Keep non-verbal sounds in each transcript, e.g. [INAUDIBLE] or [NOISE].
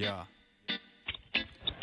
Ya.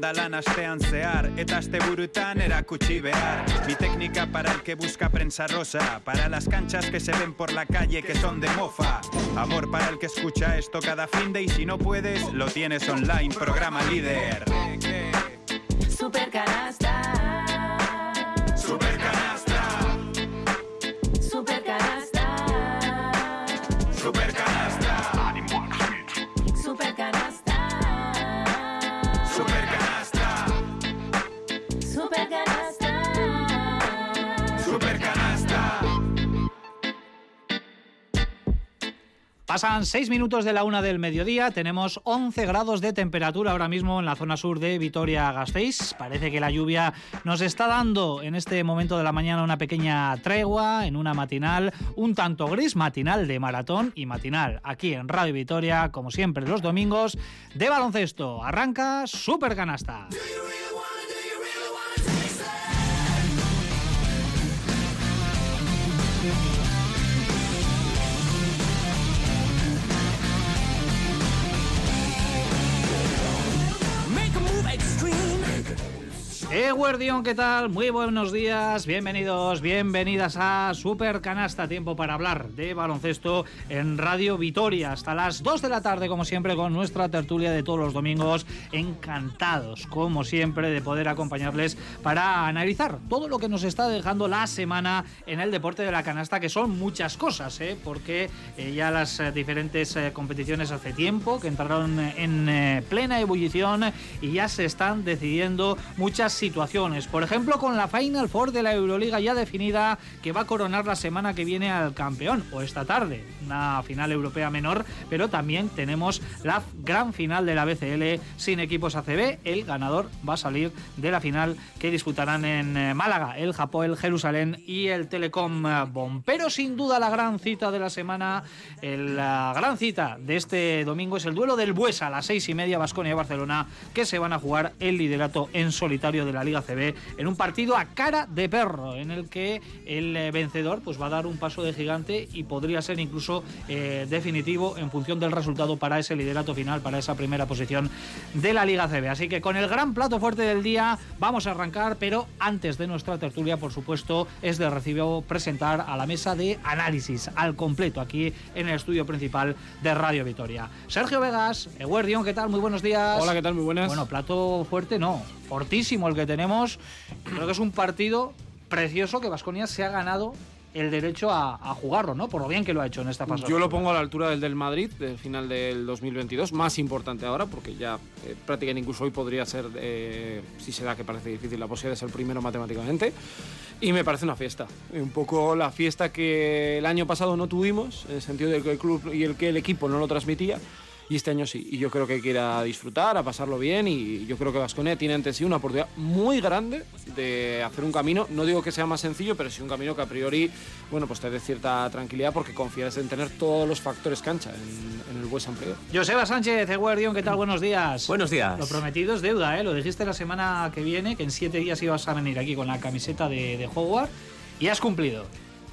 lan astean zehar Eta asteburutan erakutsi behar. Mi técnica para el que busca prensa rosa Para las canchas que se ven por la calle que son de mofa. Amor para el que escucha esto cada fin de Y si no puedes, lo tienes online, programa líder. Super Pasan seis minutos de la una del mediodía, tenemos 11 grados de temperatura ahora mismo en la zona sur de Vitoria-Gasteiz. Parece que la lluvia nos está dando en este momento de la mañana una pequeña tregua en una matinal, un tanto gris, matinal de maratón y matinal aquí en Radio Vitoria, como siempre los domingos, de baloncesto. Arranca Super Canasta. Eguardión, ¿qué tal? Muy buenos días, bienvenidos, bienvenidas a Super Canasta, tiempo para hablar de baloncesto en Radio Vitoria, hasta las 2 de la tarde, como siempre, con nuestra tertulia de todos los domingos, encantados, como siempre, de poder acompañarles para analizar todo lo que nos está dejando la semana en el deporte de la canasta, que son muchas cosas, ¿eh? porque eh, ya las eh, diferentes competiciones hace tiempo que entraron en plena ebullición y ya se están decidiendo muchas situaciones. Por ejemplo, con la Final Four de la Euroliga ya definida que va a coronar la semana que viene al campeón, o esta tarde, una final europea menor, pero también tenemos la gran final de la BCL sin equipos ACB. El ganador va a salir de la final que disputarán en eh, Málaga, el Japón, el Jerusalén y el Telecom Bon. Pero sin duda la gran cita de la semana, la gran cita de este domingo es el duelo del Buesa a las seis y media, Basconia y Barcelona, que se van a jugar el liderato en solitario de la Liga CB en un partido a cara de perro, en el que el eh, vencedor pues va a dar un paso de gigante y podría ser incluso eh, definitivo en función del resultado para ese liderato final, para esa primera posición de la Liga CB. Así que con el gran plato fuerte del día vamos a arrancar, pero antes de nuestra tertulia, por supuesto, es de recibo presentar a la mesa de análisis al completo aquí en el estudio principal de Radio Vitoria. Sergio Vegas, Eguerdión, ¿qué tal? Muy buenos días. Hola, ¿qué tal? Muy buenas. Bueno, plato fuerte no, fortísimo el que tenemos. Creo que es un partido precioso que Vasconia se ha ganado el derecho a, jugarlo, ¿no? Por lo bien que lo ha hecho en esta fase. Yo lo pongo a la altura del del Madrid, del final del 2022, más importante ahora, porque ya eh, prácticamente incluso hoy podría ser, eh, si se da que parece difícil, la posibilidad de ser primero matemáticamente. Y me parece una fiesta. Un poco la fiesta que el año pasado no tuvimos, en el sentido de que el club y el que el equipo no lo transmitía. Y este año sí. Y yo creo que hay que ir a disfrutar, a pasarlo bien. Y yo creo que Vasconia tiene ante sí una oportunidad muy grande de hacer un camino. No digo que sea más sencillo, pero sí un camino que a priori, bueno, pues te dé cierta tranquilidad porque confías en tener todos los factores cancha en, en el West Amplio. Joseba Sánchez, Eguerdión, ¿qué tal? Buenos días. Buenos días. Lo prometido es deuda, ¿eh? Lo dijiste la semana que viene, que en siete días ibas a venir aquí con la camiseta de, de Hogwarts y has cumplido.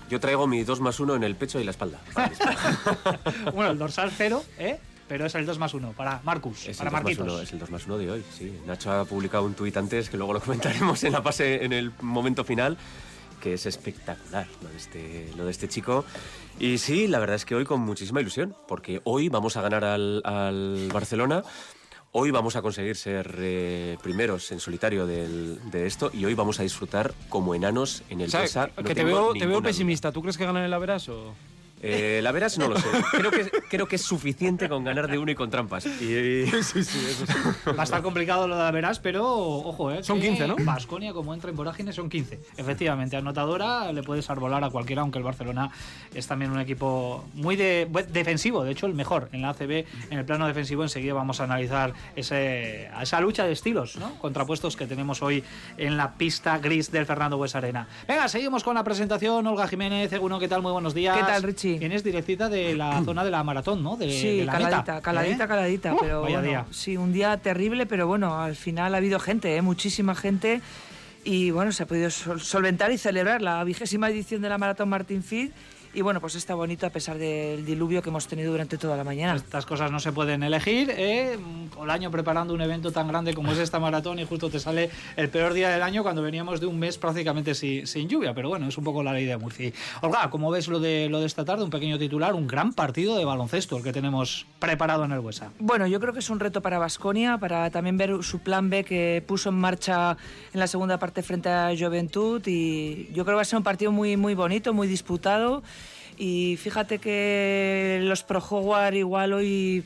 Yo traigo mi 2 más 1 en el pecho y la espalda. [LAUGHS] bueno, el dorsal cero, ¿eh? Pero es el 2 más 1 para Marcus, es, para el 2 más Marquitos. 1, es el 2 más 1 de hoy, sí. Nacho ha publicado un tuit antes, que luego lo comentaremos en la fase, en el momento final, que es espectacular lo de este, lo de este chico. Y sí, la verdad es que hoy con muchísima ilusión, porque hoy vamos a ganar al, al Barcelona. Hoy vamos a conseguir ser eh, primeros en solitario del- de esto y hoy vamos a disfrutar como enanos en el O sea, que No te tengo veo, te veo duda. pesimista. ¿Tú crees que ganan el Averas o...? Eh, la veras no lo sé. Creo que, creo que es suficiente con ganar de uno y con trampas. Y, Va a estar complicado lo de la verás, pero ojo, ¿eh? Son 15, ¿no? Vasconia, como entra en vorágine, son 15. Efectivamente, anotadora le puedes arbolar a cualquiera, aunque el Barcelona es también un equipo muy de- defensivo, de hecho el mejor en la ACB. En el plano defensivo enseguida vamos a analizar ese, esa lucha de estilos, ¿no? contrapuestos que tenemos hoy en la pista gris del Fernando Bues Arena. Venga, seguimos con la presentación. Olga Jiménez, uno, ¿qué tal? Muy buenos días. ¿Qué tal, Richie? Tienes directita de la [CLEARS THROAT] zona de la maratón, ¿no? De, Sí, de la caladita, meta, caladita, ¿eh? caladita, Uh, pero vaya bueno, día. sí, un día terrible, pero bueno, al final ha habido gente, ¿eh? muchísima gente y bueno, se ha podido sol- solventar y celebrar la vigésima edición de la Maratón Martín Fid y bueno, pues está bonito a pesar del diluvio que hemos tenido durante toda la mañana. Estas cosas no se pueden elegir. ¿eh? Todo el año preparando un evento tan grande como es esta maratón y justo te sale el peor día del año cuando veníamos de un mes prácticamente sin, sin lluvia. Pero bueno, es un poco la ley de Murphy. Olga, ¿cómo ves lo de, lo de esta tarde? Un pequeño titular, un gran partido de baloncesto el que tenemos preparado en el Huesa. Bueno, yo creo que es un reto para Vasconia, para también ver su plan B que puso en marcha en la segunda parte frente a Juventud y yo creo que va a ser un partido muy, muy bonito, muy disputado y fíjate que los Pro Howard igual hoy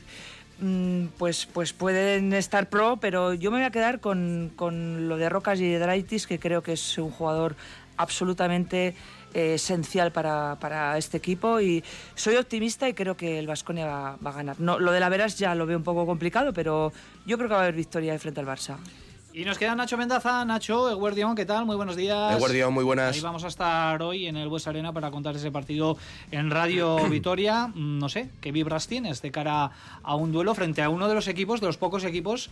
mm, pues, pues pueden estar pro, pero yo me voy a quedar con, con lo de Rocas y Draitis, que creo que es un jugador absolutamente eh, esencial para, para este equipo y soy optimista y creo que el Vasconia va, va a ganar. No, lo de la Veras ya lo veo un poco complicado, pero yo creo que va a haber victoria de frente al Barça. Y nos queda Nacho Mendaza. Nacho, Eguardión, ¿qué tal? Muy buenos días. Eguardión, muy buenas. Ahí vamos a estar hoy en el Bues Arena para contar ese partido en Radio [CLEARS THROAT] Vitoria. Mm, No sé, ¿qué vibras tienes de cara a un duelo frente a uno de los equipos, de los pocos equipos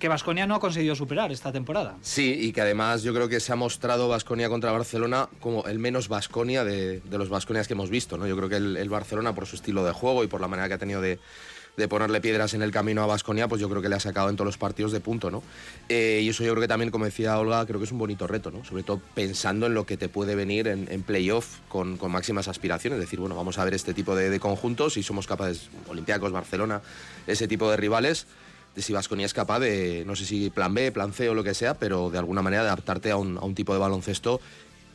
que Vasconia no ha conseguido superar esta temporada? Sí, y que además yo creo que se ha mostrado Vasconia contra Barcelona como el menos Vasconia de, de los Vasconias que hemos visto. ¿no? Yo creo que el, el Barcelona, por su estilo de juego y por la manera que ha tenido de, de ponerle piedras en el camino a Vasconia, pues yo creo que le ha sacado en todos los partidos de punto. ¿no? Eh, y eso yo creo que también, como decía Olga, creo que es un bonito reto, ¿no? sobre todo pensando en lo que te puede venir en, en playoff con, con máximas aspiraciones. Es decir, bueno, vamos a ver este tipo de, de conjuntos y somos capaces, Olympiacos, Barcelona, ese tipo de rivales de si Vasconia es capaz de, no sé si plan B, plan C o lo que sea, pero de alguna manera adaptarte a un, a un tipo de baloncesto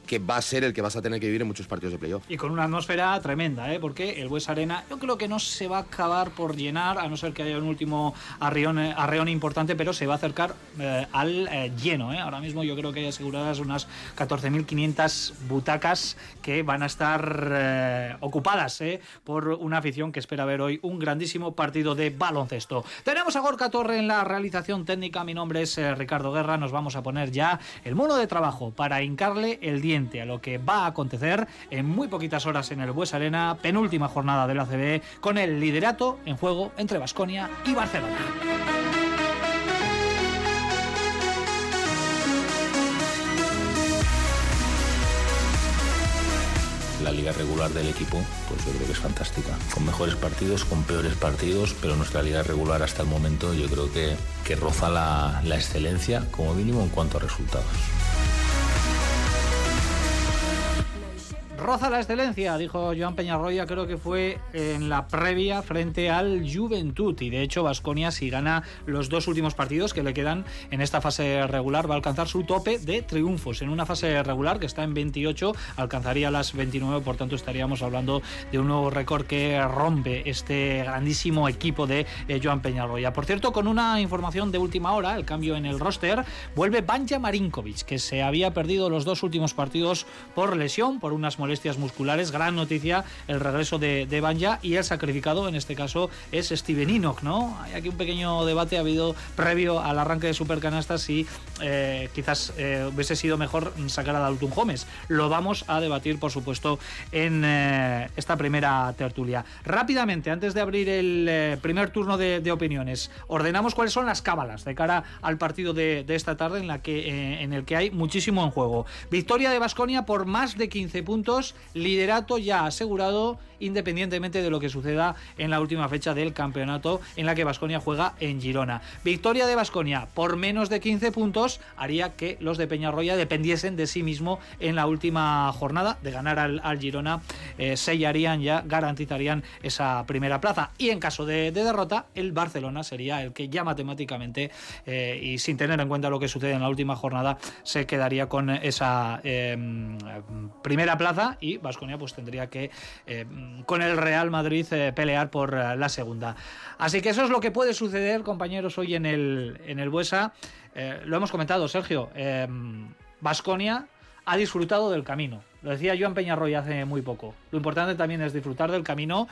que va a ser el que vas a tener que vivir en muchos partidos de playoff. Y con una atmósfera tremenda, ¿eh? porque el Bues Arena yo creo que no se va a acabar por llenar, a no ser que haya un último arreón, eh, arreón importante, pero se va a acercar eh, al eh, lleno. Ahora mismo yo creo que hay aseguradas unas 14.500 butacas que van a estar ocupadas por una afición que espera ver hoy un grandísimo partido de baloncesto. Tenemos a Gorka Torre en la realización técnica, mi nombre es Ricardo Guerra, nos vamos a poner ya el mono de trabajo para hincarle el diente a lo que va a acontecer en muy poquitas horas en el Bues Arena, penúltima jornada de la CB, con el liderato en juego entre Basconia y Barcelona. La liga regular del equipo, pues yo creo que es fantástica. Con mejores partidos, con peores partidos, pero nuestra liga regular hasta el momento yo creo que, que roza la excelencia como mínimo en cuanto a resultados. Roza la excelencia, dijo Joan Peñarroya, creo que fue en la previa frente al Juventud. Y de hecho, Vasconia, si gana los dos últimos partidos que le quedan en esta fase regular, va a alcanzar su tope de triunfos. En una fase regular que está en 28, alcanzaría las 29, por tanto, estaríamos hablando de un nuevo récord que rompe este grandísimo equipo de eh, Joan Peñarroya. Por cierto, con una información de última hora, el cambio en el roster, vuelve Banja Marinkovic, que se había perdido los dos últimos partidos por lesión, por unas molestias musculares. Gran noticia el regreso de, de Banja y el sacrificado en este caso es Steven Enoch, ¿no? Hay aquí un pequeño debate ha habido previo al arranque de Supercanastas si eh, quizás eh, hubiese sido mejor sacar a Dalton Gómez. Lo vamos a debatir, por supuesto, en eh, esta primera tertulia. Rápidamente, antes de abrir el eh, primer turno de, opiniones, ordenamos cuáles son las cábalas de cara al partido de, de esta tarde en, la que, en el que hay muchísimo en juego. Victoria de Basconia por más de 15 puntos, liderato ya asegurado independientemente de lo que suceda en la última fecha del campeonato en la que Basconia juega en Girona. Victoria de Basconia por menos de 15 puntos haría que los de Peñarroya dependiesen de sí mismo en la última jornada. De ganar al, Girona eh, sellarían ya garantizarían esa primera plaza. Y en caso de, de derrota el Barcelona sería el que ya matemáticamente eh, y sin tener en cuenta lo que sucede en la última jornada se quedaría con esa eh, primera plaza y Vasconia pues tendría que eh, con el Real Madrid eh, pelear por eh, la segunda. Así que eso es lo que puede suceder, compañeros, hoy en el, en el Buesa. Lo hemos comentado, Sergio. Vasconia ha disfrutado del camino. Lo decía Joan Peñarroy hace muy poco. Lo importante también es disfrutar del camino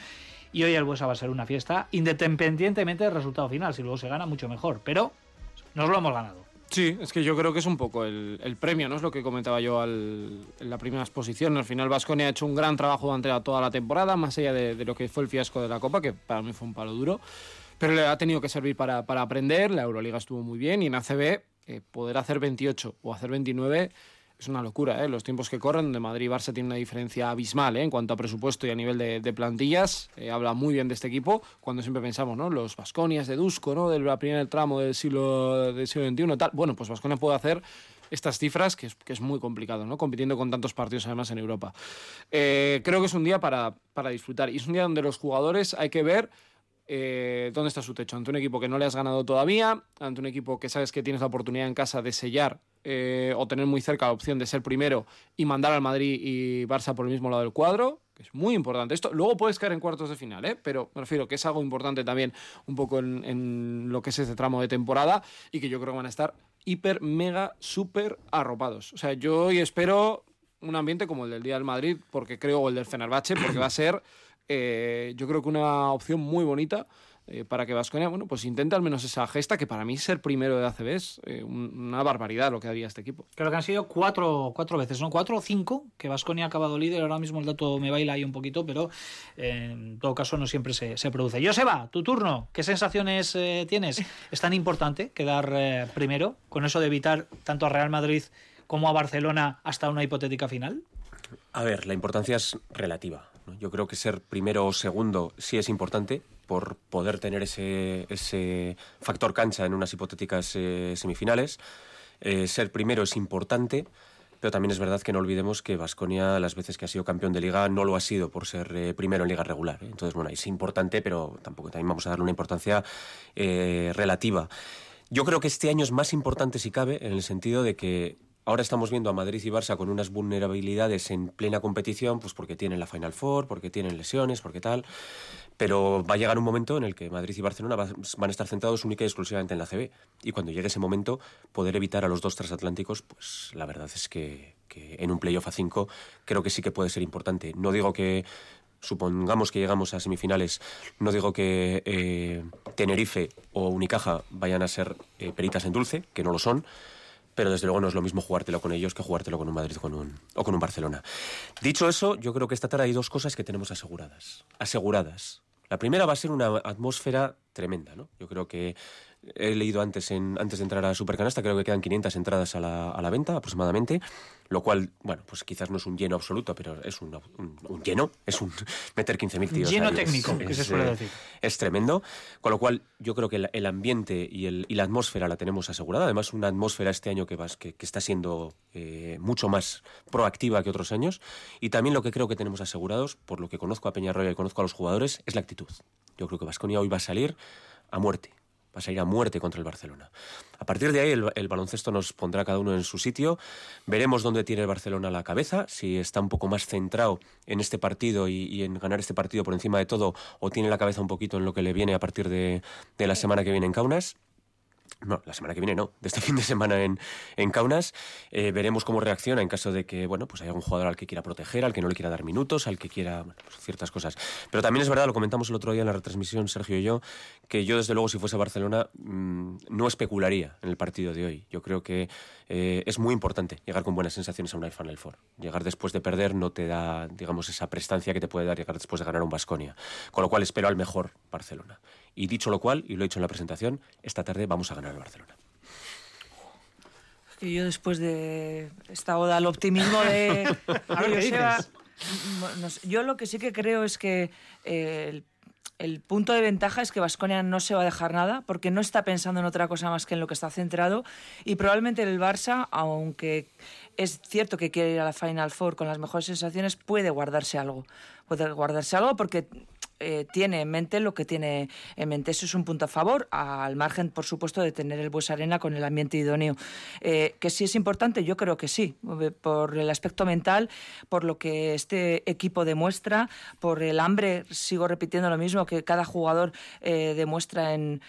y hoy el Buesa va a ser una fiesta independientemente del resultado final. Si luego se gana, mucho mejor. Pero nos lo hemos ganado. Sí, es que yo creo que es un poco el, el premio, ¿no? Es lo que comentaba yo al- en la primera exposición. Al final Vasconia ha hecho un gran trabajo durante toda la temporada, más allá de, de lo que fue el fiasco de la Copa, que para mí fue un palo duro. Pero le ha tenido que servir para, para aprender, la Euroliga estuvo muy bien y en ACB eh, poder hacer 28 o hacer 29 es una locura, ¿eh? Los tiempos que corren, donde Madrid y Barça tienen una diferencia abismal, ¿eh? En cuanto a presupuesto y a nivel de, plantillas, eh, habla muy bien de este equipo, cuando siempre pensamos, ¿no? Los Vasconias de Dusko, ¿no? Del primer tramo del siglo, del siglo XXI, tal. Bueno, pues Vasconia puede hacer estas cifras, que es, que es muy complicado, ¿no? Compitiendo con tantos partidos además en Europa. Eh, creo que es un día para, para disfrutar y es un día donde los jugadores hay que ver eh, dónde está su techo. Ante un equipo que no le has ganado todavía, ante un equipo que sabes que tienes la oportunidad en casa de sellar eh, o tener muy cerca la opción de ser primero y mandar al Madrid y Barça por el mismo lado del cuadro, que es muy importante. Esto luego puedes caer en cuartos de final, ¿eh? pero me refiero que es algo importante también un poco en, lo que es este tramo de temporada y que yo creo que van a estar hiper, mega, súper arropados. O sea, yo hoy espero un ambiente como el del Día del Madrid, porque creo, o el del Fenerbahce, porque va a ser, eh, yo creo que una opción muy bonita eh, para que Vasconia, bueno, pues intente al menos esa gesta, que para mí ser primero de ACB es eh, un- una barbaridad lo que haría este equipo. Creo que han sido cuatro, cuatro veces, ¿no? Cuatro o cinco que Vasconia ha acabado líder. Ahora mismo el dato me baila ahí un poquito, pero eh, en todo caso no siempre se, se produce. Joseba, tu turno. ¿Qué sensaciones eh, tienes? ¿Es tan importante quedar eh, primero con eso de evitar tanto a Real Madrid como a Barcelona hasta una hipotética final? A ver, la importancia es relativa. Yo creo que ser primero o segundo sí es importante por poder tener ese, ese factor cancha en unas hipotéticas eh, semifinales. Eh, ser primero es importante, pero también es verdad que no olvidemos que Vasconia, las veces que ha sido campeón de liga, no lo ha sido por ser eh, primero en liga regular. Entonces, bueno, es importante, pero tampoco también vamos a darle una importancia relativa. Yo creo que este año es más importante si cabe, en el sentido de que ahora estamos viendo a Madrid y Barça con unas vulnerabilidades en plena competición, pues porque tienen la Final Four, porque tienen lesiones, porque tal. Pero va a llegar un momento en el que Madrid y Barcelona va- van a estar centrados única y exclusivamente en la CB. Y cuando llegue ese momento, poder evitar a los dos transatlánticos, pues la verdad es que, que en un playoff a 5 creo que sí que puede ser importante. No digo que supongamos que llegamos a semifinales, no digo que eh, Tenerife o Unicaja vayan a ser eh, peritas en dulce, que no lo son, pero desde luego no es lo mismo jugártelo con ellos que jugártelo con un Madrid o con un, Barcelona. Dicho eso, yo creo que esta tarde hay dos cosas que tenemos aseguradas. Aseguradas. La primera va a ser una atmósfera tremenda, ¿no? Yo creo que he leído antes, en, antes de entrar a Supercanasta, creo que quedan 500 entradas a la, a la venta aproximadamente, lo cual, bueno, pues quizás no es un lleno absoluto, pero es un, un- un lleno, es un [LAUGHS] meter 15.000 tíos. Lleno ahí, es- técnico, que se suele decir. es tremendo, con lo cual yo creo que el, el ambiente y, el- y la atmósfera la tenemos asegurada. Además, una atmósfera este año que, vas- que, que está siendo eh, mucho más proactiva que otros años. Y también lo que creo que tenemos asegurados, por lo que conozco a Peñarroya y conozco a los jugadores, es la actitud. Yo creo que Vasconia hoy va a salir a muerte. Va a salir a muerte contra el Barcelona. A partir de ahí, el, baloncesto nos pondrá cada uno en su sitio. Veremos dónde tiene el Barcelona la cabeza, si está un poco más centrado en este partido y, y en ganar este partido por encima de todo, o tiene la cabeza un poquito en lo que le viene a partir de, de la semana que viene en Kaunas. No, la semana que viene no, de este [LAUGHS] fin de semana en, en Kaunas. Eh, veremos cómo reacciona en caso de que, bueno, pues haya algún jugador al que quiera proteger, al que no le quiera dar minutos, al que quiera, pues ciertas cosas. Pero también es verdad, lo comentamos el otro día en la retransmisión, Sergio y yo, que yo desde luego si fuese Barcelona mm, no especularía en el partido de hoy. Yo creo que eh, es muy importante llegar con buenas sensaciones a una Final Four. Llegar después de perder no te da, digamos, esa prestancia que te puede dar llegar después de ganar un Basconia. Con lo cual espero al mejor Barcelona. Y dicho lo cual, y lo he dicho en la presentación, esta tarde vamos a ganar al Barcelona. Que yo después de esta oda al optimismo de, A ver, de ¿qué Joseba, dices? no sé, yo lo que sí que creo es que eh, el, el punto de ventaja es que Vasconia no se va a dejar nada porque no está pensando en otra cosa más que en lo que está centrado y probablemente el Barça, aunque es cierto que quiere ir a la Final Four con las mejores sensaciones, puede guardarse algo. Puede guardarse algo porque eh, tiene en mente lo que tiene en mente. Eso es un punto a favor, al margen, por supuesto, de tener el Bues Arena con el ambiente idóneo. Eh, que sí es importante, yo creo que sí, eh, por el aspecto mental, por lo que este equipo demuestra, por el hambre, sigo repitiendo lo mismo, que cada jugador demuestra en,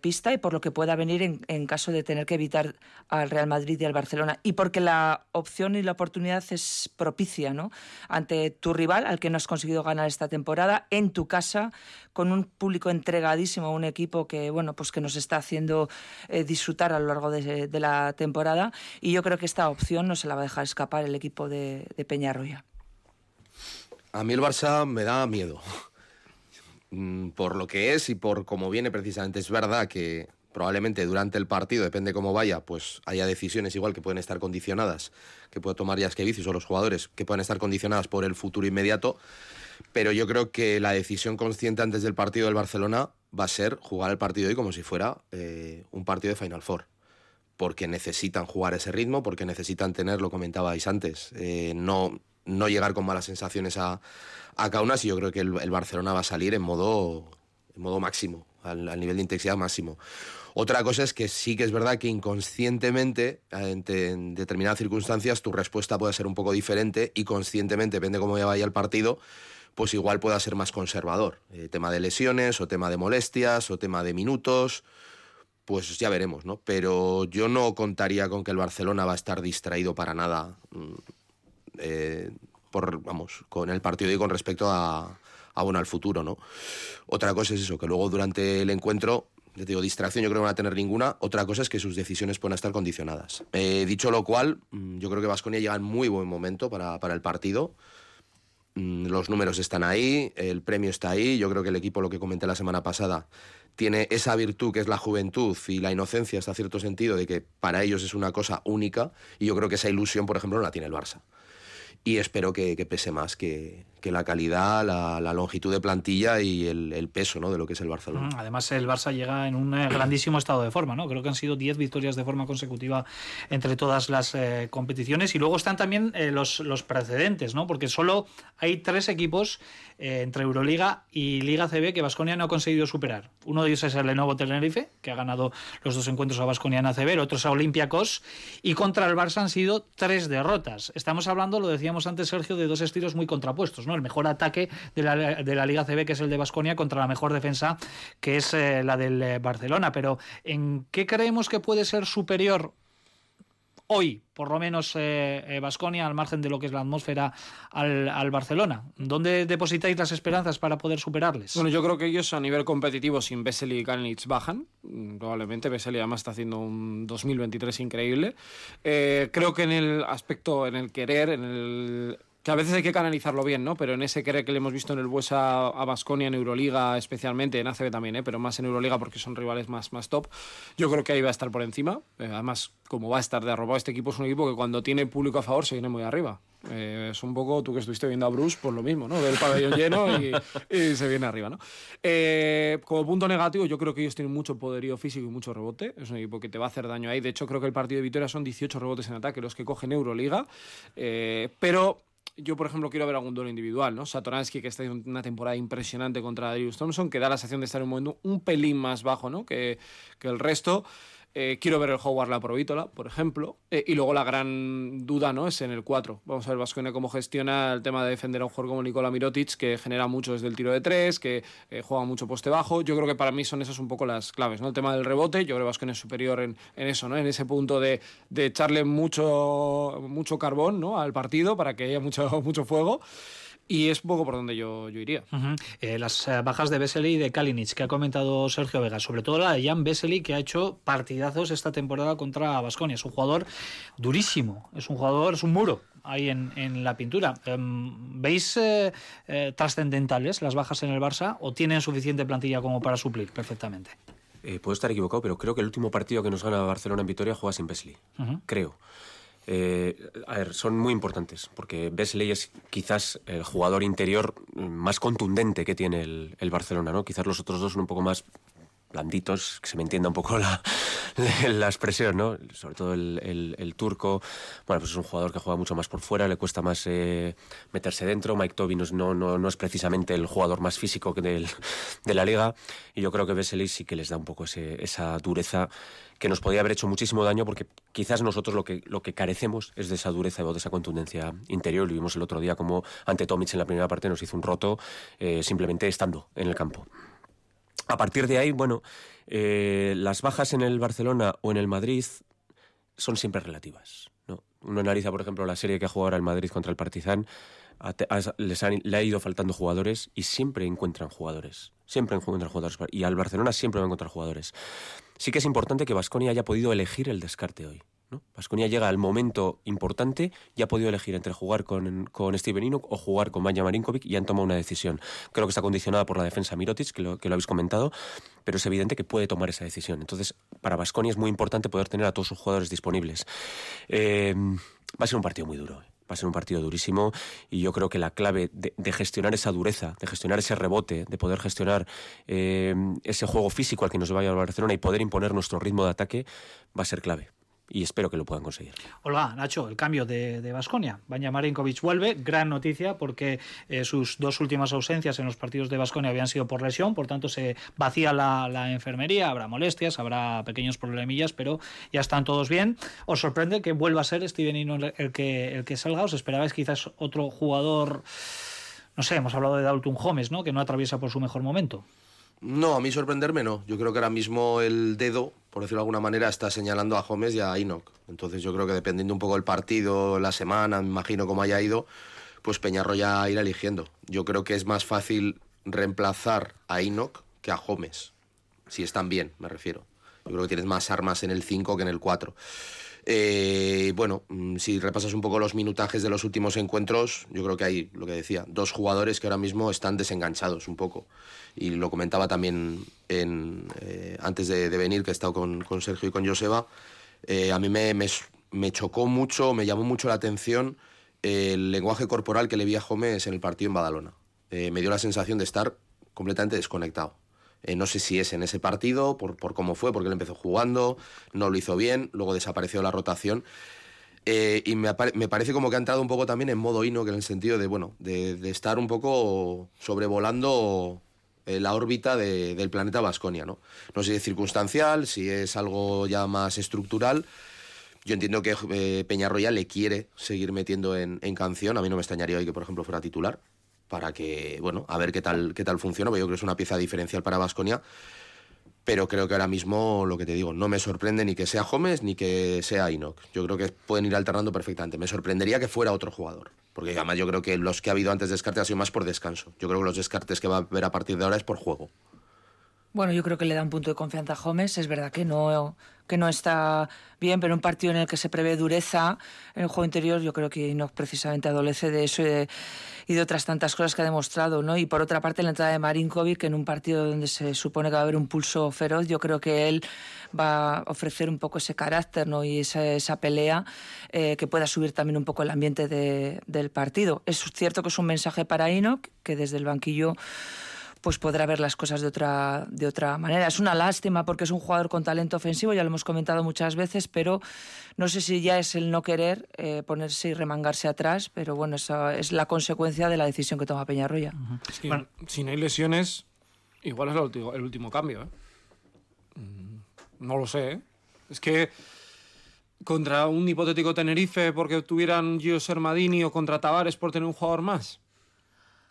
pista y por lo que pueda venir en, en caso de tener que evitar al Real Madrid y al Barcelona. Y porque la opción y la oportunidad es propicia, ¿no? Ante tu rival, al que no has conseguido ganar esta temporada, en tu casa, con un público entregadísimo, un equipo que, bueno, pues que nos está haciendo eh, disfrutar a lo largo de, la temporada. Y yo creo que esta opción no se la va a dejar escapar el equipo de, Peñarroya. A mí el Barça me da miedo. Mm, por lo que es y por cómo viene precisamente. Es verdad que probablemente durante el partido, depende cómo vaya, pues haya decisiones igual que pueden estar condicionadas, que puede tomar Jaskevicius o los jugadores, que pueden estar condicionadas por el futuro inmediato pero yo creo que la decisión consciente antes del partido del Barcelona va a ser jugar el partido hoy como si fuera eh, un partido de Final Four. Porque necesitan jugar ese ritmo, porque necesitan tener, lo comentabais antes, eh, no, no llegar con malas sensaciones a, a Kaunas y yo creo que el, Barcelona va a salir en modo, en modo máximo, al, nivel de intensidad máximo. Otra cosa es que sí que es verdad que inconscientemente, en, en determinadas circunstancias, tu respuesta puede ser un poco diferente y conscientemente, depende de cómo vaya el partido, pues igual pueda ser más conservador. Eh, tema de lesiones, o tema de molestias, o tema de minutos, pues ya veremos, ¿no? Pero yo no contaría con que el Barcelona va a estar distraído para nada mm, eh, por, vamos, con el partido y con respecto a, a, bueno, al futuro, ¿no? Otra cosa es eso, que luego durante el encuentro te digo, distracción yo creo que no van a tener ninguna. Otra cosa es que sus decisiones pueden estar condicionadas. Eh, dicho lo cual, mm, yo creo que Vasconia llega en muy buen momento para, para el partido. Mm, los números están ahí, el premio está ahí. Yo creo que el equipo, lo que comenté la semana pasada, tiene esa virtud que es la juventud y la inocencia hasta cierto sentido de que para ellos es una cosa única y yo creo que esa ilusión, por ejemplo, no la tiene el Barça y espero que, pese más que, la calidad, la, longitud de plantilla y el, peso ¿no? de lo que es el Barcelona. Mm, además, el Barça llega en un eh, grandísimo estado de forma. ¿no? Creo que han sido 10 victorias de forma consecutiva entre todas las eh, competiciones. Y luego están también eh, los, los, precedentes, ¿no? porque solo hay tres equipos entre Euroliga y Liga CB que Vasconia no ha conseguido superar. Uno de ellos es el Lenovo Tenerife, que ha ganado los dos encuentros a Vasconia en ACB, el otro es a Olympiacos, y contra el Barça han sido tres derrotas. Estamos hablando, lo decíamos, antes, Sergio, de dos estilos muy contrapuestos, ¿no? El mejor ataque de la, de la Liga CB, que es el de Basconia, contra la mejor defensa, que es eh, la del eh, Barcelona. Pero, ¿en qué creemos que puede ser superior hoy, por lo menos, Vasconia, eh, al margen de lo que es la atmósfera, al, Barcelona? ¿Dónde depositáis las esperanzas para poder superarles? Bueno, yo creo que ellos a nivel competitivo sin Vesely y Kalinic bajan. Mm, probablemente Vesely además está haciendo un 2023 increíble. creo que en el aspecto, en el querer, en el a veces hay que canalizarlo bien, ¿no? Pero en ese que le hemos visto en el Buesa a Basconia, en Euroliga especialmente, en ACB también, ¿eh? Pero más en Euroliga porque son rivales más, más top. Yo creo que ahí va a estar por encima. Eh, además, como va a estar de arrobado, este equipo es un equipo que cuando tiene público a favor se viene muy arriba. Eh, es un poco tú que estuviste viendo a Bruce, por lo mismo, ¿no? Del pabellón lleno y, se viene arriba, ¿no? como punto negativo, yo creo que ellos tienen mucho poderío físico y mucho rebote. Es un equipo que te va a hacer daño ahí. De hecho, creo que el partido de Vitoria son 18 rebotes en ataque los que cogen Euroliga. pero yo, por ejemplo, quiero ver algún duelo individual, ¿no? Satoransky, que está en una temporada impresionante contra Darius Thompson, que da la sensación de estar en un momento un pelín más bajo, ¿no? Que, que el resto. Eh, quiero ver el Howard la Provítola, por ejemplo. Eh, y luego la gran duda ¿no? es en el 4. Vamos a ver Vasconia cómo gestiona el tema de defender a un jugador como Nikola Mirotic, que genera mucho desde el tiro de tres, que eh, juega mucho poste bajo. Yo creo que para mí son esas un poco las claves. ¿no? El tema del rebote, yo creo que Vasconia es superior en, en, eso, ¿no? en ese punto de, de, echarle mucho, mucho carbón ¿no? al partido para que haya mucho, [LAUGHS] mucho fuego. Y es poco por donde yo, yo iría. Eh, las eh, bajas de Vesely y de Kalinic, que ha comentado Sergio Vega, sobre todo la de Jan Vesely, que ha hecho partidazos esta temporada contra Basconia. Es un jugador durísimo, es un jugador, es un muro ahí en, en la pintura. Em, ¿Veis eh, trascendentales las bajas en el Barça o tienen suficiente plantilla como para suplir perfectamente? puedo estar equivocado, pero creo que el último partido que nos gana Barcelona en Vitoria juega sin Vesely. Creo. Eh, a ver, son muy importantes, porque Besley es quizás el jugador interior más contundente que tiene el, Barcelona, ¿no? Quizás los otros dos son un poco más blanditos, que se me entienda un poco la, [LAUGHS] la expresión, ¿no? Sobre todo el, el- turco, bueno, pues es un jugador que juega mucho más por fuera, le cuesta más eh, meterse dentro. Mike Toby no, no, no, es precisamente el jugador más físico [LAUGHS] de la liga, y yo creo que Vesely sí que les da un poco esa dureza que nos podía haber hecho muchísimo daño, porque quizás nosotros lo que, lo que carecemos es de esa dureza o de esa contundencia interior. Lo vimos el otro día como ante Tomic en la primera parte nos hizo un roto eh, simplemente estando en el campo. A partir de ahí, bueno, eh, las bajas en el Barcelona o en el Madrid son siempre relativas. ¿no? Uno analiza, por ejemplo, la serie que ha jugado ahora el Madrid contra el Partizan, les han- le ha ido faltando jugadores y siempre encuentran jugadores. Siempre encuentran jugadores. Y al Barcelona siempre va a encontrar jugadores. Sí que es importante que Vasconia haya podido elegir el descarte hoy. Vasconia llega al momento importante y ha podido elegir entre jugar con, con Steven Inuk o jugar con Manja Marinkovic y han tomado una decisión. Creo que está condicionada por la defensa Mirotic, que lo, que lo habéis comentado, pero es evidente que puede tomar esa decisión. Entonces, para Vasconia es muy importante poder tener a todos sus jugadores disponibles. Eh, va a ser un partido muy duro. ¿eh? Va a ser un partido durísimo y yo creo que la clave de, gestionar esa dureza, de gestionar ese rebote, de poder gestionar eh, ese juego físico al que nos vaya al Barcelona y poder imponer nuestro ritmo de ataque va a ser clave. Y espero que lo puedan conseguir. Hola, Nacho, el cambio de, Basconia. Banja Marinkovic vuelve, gran noticia porque eh, sus dos últimas ausencias en los partidos de Basconia habían sido por lesión, por tanto se vacía la, la enfermería, habrá molestias, habrá pequeños problemillas, pero ya están todos bien. ¿Os sorprende que vuelva a ser Steven Ino el, el que, el que salga? ¿Os esperabais quizás otro jugador? No sé, hemos hablado de Dalton Holmes, ¿no? Que no atraviesa por su mejor momento. No, a mí sorprenderme no. Yo creo que ahora mismo el dedo, por decirlo de alguna manera, está señalando a Gómez y a Inok. Entonces yo creo que dependiendo un poco del partido, la semana, me imagino cómo haya ido, pues Peñarroya irá eligiendo. Yo creo que es más fácil reemplazar a Inok que a Gómez. Si están bien, me refiero. Yo creo que tienes más armas en el 5 que en el 4. Eh, bueno, mm, si repasas un poco los minutajes de los últimos encuentros, yo creo que hay, lo que decía, dos jugadores que ahora mismo están desenganchados un poco. Y lo comentaba también eh, antes de, venir, que he estado con, Sergio y con Joseba. Eh, a mí me, chocó mucho, me llamó mucho la atención el lenguaje corporal que le vi a Gómez en el partido en Badalona. Me dio la sensación de estar completamente desconectado. Eh, no sé si es en ese partido, por, por cómo fue, porque él empezó jugando, no lo hizo bien, luego desapareció la rotación. Eh, y me, me parece como que ha entrado un poco también en modo hino, que en el sentido de, bueno, de, de estar un poco sobrevolando eh, la órbita de- del planeta Vasconia, ¿no? No sé si es circunstancial, si es algo ya más estructural. Yo entiendo que Peñarroya le quiere seguir metiendo en, en canción. A mí no me extrañaría hoy que, por ejemplo, fuera titular para que, bueno, a ver qué tal, qué tal funciona, porque yo creo que es una pieza diferencial para Vasconia. Pero creo que ahora mismo, lo que te digo, no me sorprende ni que sea Gómez ni que sea Inok. Yo creo que pueden ir alternando perfectamente. Me sorprendería que fuera otro jugador. Porque además yo creo que los que ha habido antes de descarte ha sido más por descanso. Yo creo que los descartes que va a haber a partir de ahora es por juego. Bueno, yo creo que le da un punto de confianza a Gómez. Es verdad que no, que no está bien, pero un partido en el que se prevé dureza en el juego interior, yo creo que no precisamente adolece de eso y de, y de otras tantas cosas que ha demostrado. ¿no? Y por otra parte, la entrada de Marinkovic en un partido donde se supone que va a haber un pulso feroz, yo creo que él va a ofrecer un poco ese carácter ¿no? y esa, esa pelea eh, que pueda subir también un poco el ambiente de- del partido. Es cierto que es un mensaje para Inok, que desde el banquillo pues podrá ver las cosas de otra, de otra manera. Es una lástima porque es un jugador con talento ofensivo, ya lo hemos comentado muchas veces, pero no sé si ya es el no querer eh, ponerse y remangarse atrás, pero bueno, esa es la consecuencia de la decisión que toma Peñarroya. Es que si no hay lesiones, igual es el último, el último cambio. ¿eh? Mm, No lo sé. ¿eh? Es que contra un hipotético Tenerife porque tuvieran Gio Sermadini o contra Tavares por tener un jugador más.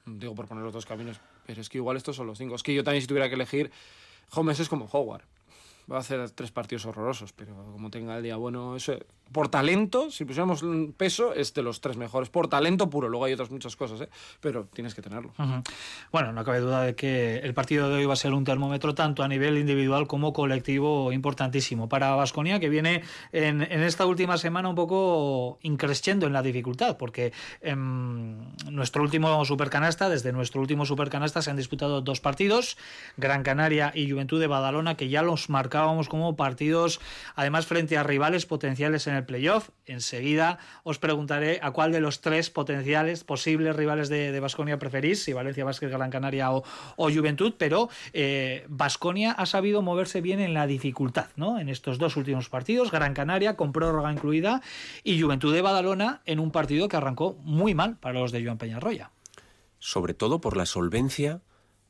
Digo por poner los dos caminos. Pero es que igual estos son los cinco. Es que yo también si tuviera que elegir, Holmes es como Howard. Va a hacer tres partidos horrorosos, pero como tenga el día bueno, eso por talento, si pusiéramos peso, es de los tres mejores. Por talento puro, luego hay otras muchas cosas, ¿eh? pero tienes que tenerlo. Bueno, no cabe duda de que el partido de hoy va a ser un termómetro tanto a nivel individual como colectivo importantísimo para Vasconia, que viene en, esta última semana un poco increciendo en la dificultad, porque en nuestro último supercanasta, desde nuestro último supercanasta se han disputado dos partidos, Gran Canaria y Juventud de Badalona, que ya los marcaron como partidos, además frente a rivales potenciales en el playoff. Enseguida os preguntaré a cuál de los tres potenciales, posibles rivales de Basconia preferís, si Valencia, Vázquez, Gran Canaria o, Juventud, pero Basconia ha sabido moverse bien en la dificultad, ¿no? En estos dos últimos partidos, Gran Canaria con prórroga incluida y Juventud de Badalona en un partido que arrancó muy mal para los de Joan Peñarroya. Sobre todo por la solvencia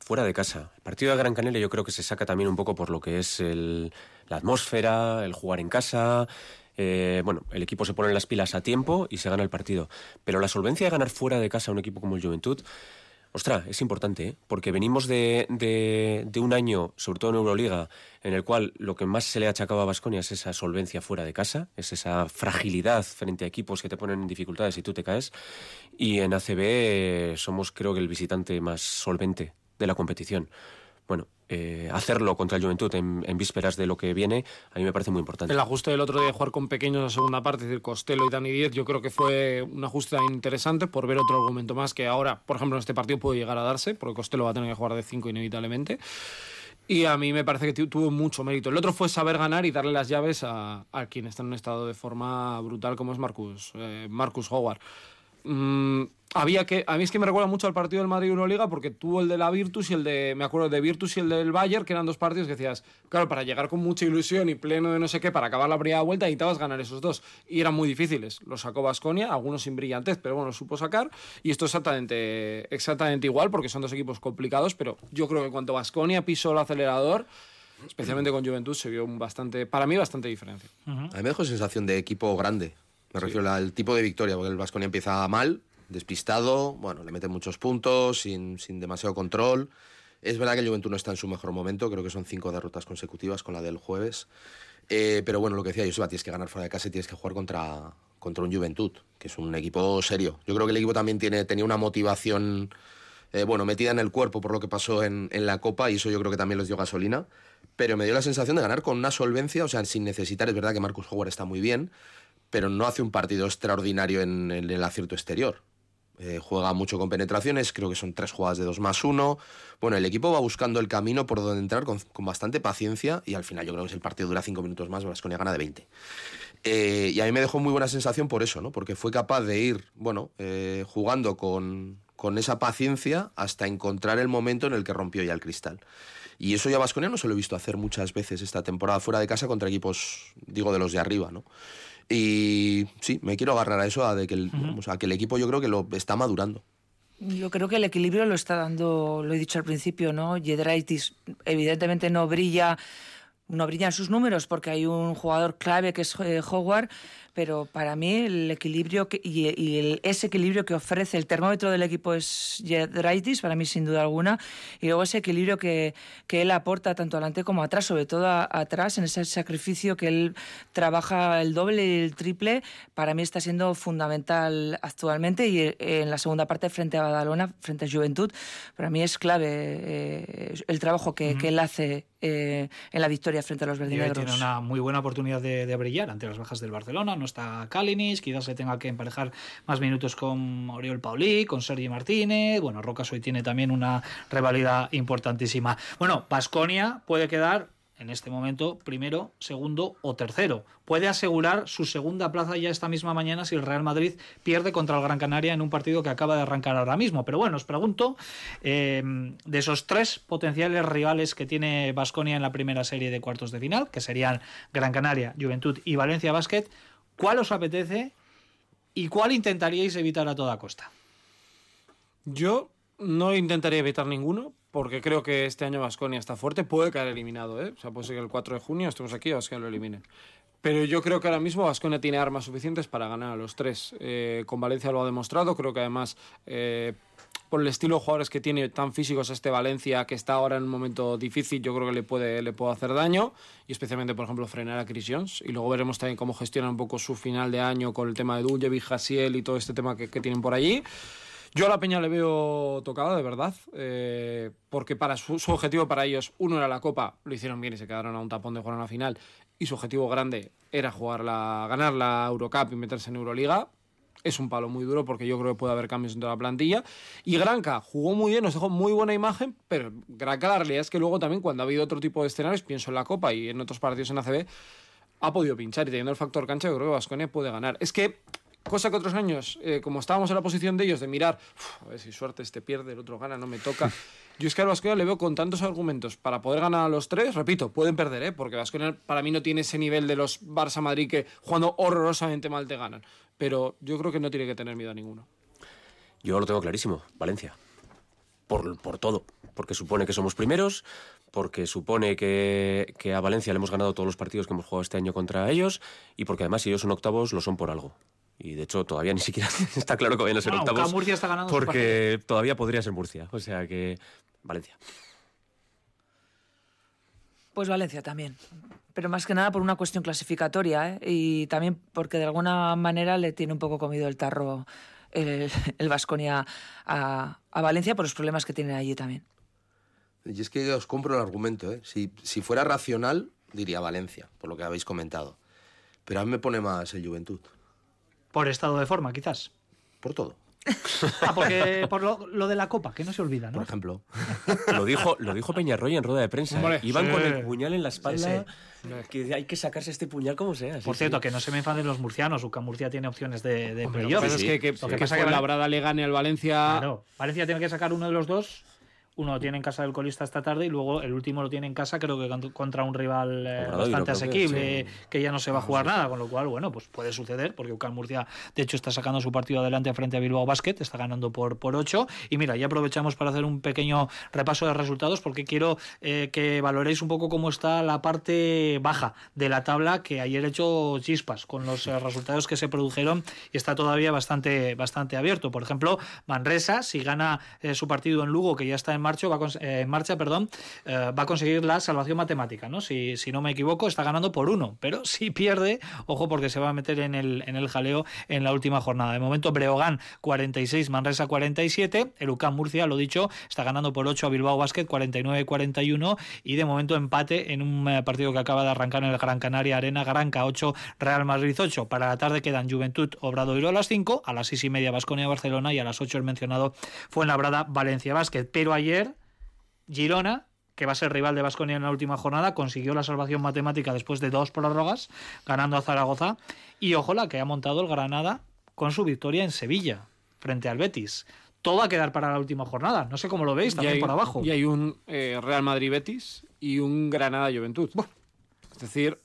fuera de casa. El partido de Gran Canaria yo creo que se saca también un poco por lo que es la atmósfera, el jugar en casa. Eh, bueno, el equipo se pone las pilas a tiempo y se gana el partido. Pero la solvencia de ganar fuera de casa a un equipo como el Juventud Ostras, es importante, ¿eh? porque venimos de, de, un año, sobre todo en Euroliga, en el cual lo que más se le achacaba a Basconia es esa solvencia fuera de casa, es esa fragilidad frente a equipos que te ponen en dificultades y tú te caes. Y en ACB eh, somos, creo que, el visitante más solvente de la competición. Bueno, eh, hacerlo contra el Juventud en, vísperas de lo que viene, a mí me parece muy importante. El ajuste del otro de jugar con pequeños la segunda parte, es decir, Costello y Dani Díez, yo creo que fue un ajuste interesante por ver otro argumento más que ahora, por ejemplo, en este partido puede llegar a darse, porque Costello va a tener que jugar de 5 inevitablemente. Y a mí me parece que tuvo mucho mérito. El otro fue saber ganar y darle las llaves a, quien está en un estado de forma brutal como es Marcus, eh, Marcus Howard. Mm, había que a mí es que me recuerda mucho al partido del Madrid Euroliga porque tuvo el de la Virtus y el de me acuerdo de Virtus y el del Bayern que eran dos partidos que decías claro para llegar con mucha ilusión y pleno de no sé qué para acabar la primera vuelta necesitabas ganar esos dos. Y eran muy difíciles. Los sacó Basconia algunos sin brillantez pero bueno supo sacar. Y esto es exactamente exactamente igual porque son dos equipos complicados pero yo creo que cuando Basconia pisó el acelerador especialmente con Juventud se vio bastante para mí bastante diferencia. A mí me dejó sensación de equipo grande me refiero al tipo de victoria porque el Basconia empieza mal despistado, bueno, le mete muchos puntos, sin, sin demasiado control. Es verdad que el Juventud no está en su mejor momento, creo que son cinco derrotas consecutivas con la del jueves. Eh, pero bueno, lo que decía Joseba, tienes que ganar fuera de casa y tienes que jugar contra, contra un Juventud, que es un equipo serio. Yo creo que el equipo también tiene, tenía una motivación eh, bueno, metida en el cuerpo por lo que pasó en, en, la Copa y eso yo creo que también les dio gasolina. Pero me dio la sensación de ganar con una solvencia, o sea, sin necesitar. Es verdad que Marcus Howard está muy bien, pero no hace un partido extraordinario en el acierto exterior. Eh, juega mucho con penetraciones, creo que son tres jugadas de 2 más 1. Bueno, el equipo va buscando el camino por donde entrar con, bastante paciencia y al final yo creo que si el partido dura 5 minutos más, Vasconia gana de 20. Eh, y a mí me dejó muy buena sensación por eso, ¿no? porque fue capaz de ir bueno, eh, jugando con, con, esa paciencia hasta encontrar el momento en el que rompió ya el cristal. Y eso ya Vasconia no se lo he visto hacer muchas veces esta temporada fuera de casa contra equipos, digo, de los de arriba. ¿no? Y sí, me quiero agarrar a eso, a, de que, el, que el equipo yo creo que lo está madurando. Yo creo que el equilibrio lo está dando, lo he dicho al principio, ¿no? Yedraitis evidentemente no brilla, no brillan sus números porque hay un jugador clave que es eh, Howard, pero para mí el equilibrio y, ese equilibrio que ofrece el termómetro del equipo es Jedraitis, para mí sin duda alguna, y luego ese equilibrio que, que él aporta tanto adelante como atrás, sobre todo atrás, en ese sacrificio que él trabaja el doble y el triple, para mí está siendo fundamental actualmente y eh, en la segunda parte frente a Badalona, frente a Juventud, para mí es clave eh, el trabajo que, que él hace eh, en la victoria frente a los verdinegros. Tiene una muy buena oportunidad de, de, brillar ante las bajas del Barcelona. No está Kalinic, quizás se tenga que emparejar más minutos con Oriol Paulí, con Sergi Martínez. Bueno, Rocas hoy tiene también una rivalidad importantísima. Bueno, Basconia puede quedar en este momento primero, segundo o tercero. Puede asegurar su segunda plaza ya esta misma mañana si el Real Madrid pierde contra el Gran Canaria en un partido que acaba de arrancar ahora mismo. Pero bueno, os pregunto, eh, de esos tres potenciales rivales que tiene Basconia en la primera serie de cuartos de final, que serían Gran Canaria, Juventud y Valencia Basket, ¿cuál os apetece y cuál intentaríais evitar a toda costa? Yo no intentaría evitar ninguno, porque creo que este año Vasconia está fuerte, puede caer eliminado, ¿eh? O sea, puede ser que el 4 de junio estemos aquí y Vasconia lo elimine. Pero yo creo que ahora mismo Vasconia tiene armas suficientes para ganar a los tres. Eh, con Valencia lo ha demostrado, creo que además... Eh, por el estilo de jugadores que tiene tan físicos este Valencia, que está ahora en un momento difícil, yo creo que le puede, le puede hacer daño, y especialmente, por ejemplo, frenar a Chris Jones. Y luego veremos también cómo gestiona un poco su final de año con el tema de Duljevic, Hasiel y todo este tema que, que tienen por allí. Yo a la Peña le veo tocada, de verdad, eh, porque para su, objetivo para ellos, uno era la Copa, lo hicieron bien y se quedaron a un tapón de jugar en la final, y su objetivo grande era jugar la, ganar la Eurocup y meterse en Euroliga. Es un palo muy duro porque yo creo que puede haber cambios dentro de la plantilla. Y Granca jugó muy bien, nos dejó muy buena imagen, pero Granca la realidad es que luego también cuando ha habido otro tipo de escenarios, pienso en la Copa y en otros partidos en ACB, ha podido pinchar y teniendo el factor cancha yo creo que Vasconia puede ganar. Es que cosa que otros años, eh, como estábamos en la posición de ellos, de mirar, "Uf, a ver si suerte este pierde, el otro gana, no me toca. [LAUGHS] Yo es que al Vasconia le veo con tantos argumentos para poder ganar a los tres, repito, pueden perder, ¿eh? porque Vasconia para mí no tiene ese nivel de los Barça Madrid que jugando horrorosamente mal te ganan. Pero yo creo que no tiene que tener miedo a ninguno. Yo lo tengo clarísimo, Valencia. Por, por todo. Porque supone que somos primeros, porque supone que, que a Valencia le hemos ganado todos los partidos que hemos jugado este año contra ellos, y porque además si ellos son octavos, lo son por algo. Y de hecho todavía ni siquiera [LAUGHS] está claro que vayan a ser Bueno, octavos. Murcia está ganando Porque todavía podría ser Murcia. O sea que Valencia. Pues Valencia también. Pero más que nada por una cuestión clasificatoria ¿eh? y también porque de alguna manera le tiene un poco comido el tarro el, [LAUGHS] el Vasconia a, a Valencia por los problemas que tienen allí también. Y es que os compro el argumento, ¿eh? Si, si fuera racional, diría Valencia, por lo que habéis comentado. Pero a mí me pone más el Juventud. Por estado de forma, quizás. Por todo. [LAUGHS] Ah, porque por lo, lo de la copa, que no se olvida, ¿no? Por ejemplo. [LAUGHS] Lo dijo, lo dijo Peñarroya en rueda de prensa. Hombre, ¿eh? Iban sí. con el puñal en la espalda. Sí, Que hay que sacarse este puñal como sea. sí, Por sí. cierto, que no se me enfaden los murcianos. UCAM Murcia tiene opciones de, de playoff. Pero es que, que, Lo que pasa que Fuenlabrada le gane al Valencia. Claro, Valencia tiene que sacar uno de los dos. Uno lo tiene en casa del colista esta tarde y luego el último lo tiene en casa, creo que cont- contra un rival eh, bastante que, asequible, sí. que ya no se va a jugar nada, con lo cual, bueno, pues puede suceder, porque UCAM Murcia, de hecho, está sacando su partido adelante frente a Bilbao Basket, está ganando por, por 8. Y mira, ya aprovechamos para hacer un pequeño repaso de resultados, porque quiero eh, que valoréis un poco cómo está la parte baja de la tabla, que ayer he hecho chispas con los eh, resultados que se produjeron y está todavía bastante, bastante abierto. Por ejemplo, Manresa, si gana eh, su partido en Lugo, que ya está en marcha, va eh, en marcha, perdón, eh, va a conseguir la salvación matemática, ¿no? Si, si no me equivoco, está ganando por uno, pero si pierde, ojo, porque se va a meter en el, en el jaleo en la última jornada. De momento, Breogán 46, Manresa 47, el UCAM Murcia, lo dicho, está ganando por 8 a Bilbao Basket 49-41 y de momento empate en un eh, partido que acaba de arrancar en el Gran Canaria Arena, Granca 8, Real Madrid 8. Para la tarde quedan Juventud Obradoiro a las 5, a las 6 y media Basconia Barcelona y a las 8 el mencionado Fuenlabrada Valencia Basket. Pero ayer Girona, que va a ser rival de Basconia en la última jornada, consiguió la salvación matemática después de dos prórrogas, ganando a Zaragoza. Y ojo la que ha montado el Granada con su victoria en Sevilla, frente al Betis. Todo va a quedar para la última jornada. No sé cómo lo veis, también hay, por abajo. y hay un eh, Real Madrid Betis y un Granada Juventud. Es decir,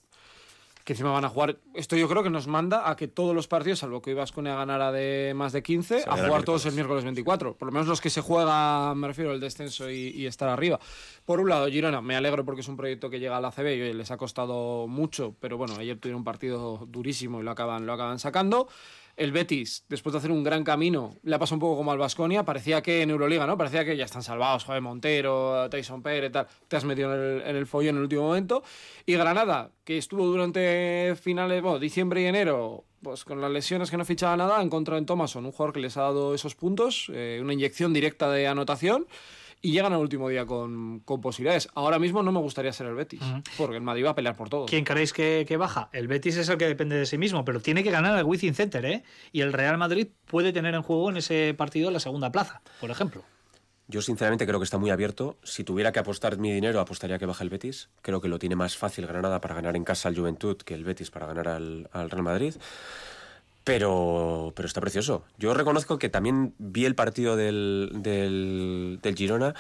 que encima van a jugar. Esto yo creo que nos manda a que todos los partidos, salvo que hoy Vasconia ganara de más de 15, Se a el jugar todos el miércoles 24. Por lo menos los que se juega, me refiero al descenso y, y estar arriba. Por un lado, Girona, me alegro porque es un proyecto que llega a la CB y oye, les ha costado mucho, pero bueno, ayer tuvieron un partido durísimo y lo acaban, lo acaban sacando. El Betis, después de hacer un gran camino, le ha pasado un poco como al Vasconia. Parecía que en Euroliga, ¿no? Parecía que ya están salvados, joder, Montero, Tyson Pérez, tal. Te has metido en el, en follón en el último momento. Y Granada, que estuvo durante finales, bueno, diciembre y enero, pues con las lesiones que no fichaba nada, ha encontrado en Thomason un jugador que les ha dado esos puntos, eh, una inyección directa de anotación. Y llegan al último día con, con posibilidades. Ahora mismo no me gustaría ser el Betis, porque el Madrid va a pelear por todo. ¿Quién creéis que, que baja? El Betis es el que depende de sí mismo, pero tiene que ganar el Wizzing Center, ¿eh? Y el Real Madrid puede tener en juego en ese partido la segunda plaza, por ejemplo. Yo sinceramente creo que está muy abierto. Si tuviera que apostar mi dinero, apostaría que baja el Betis. Creo que lo tiene más fácil Granada para ganar en casa al Juventud que el Betis para ganar al, al Real Madrid. Pero, pero está precioso. Yo reconozco que también vi el partido del, del, del Girona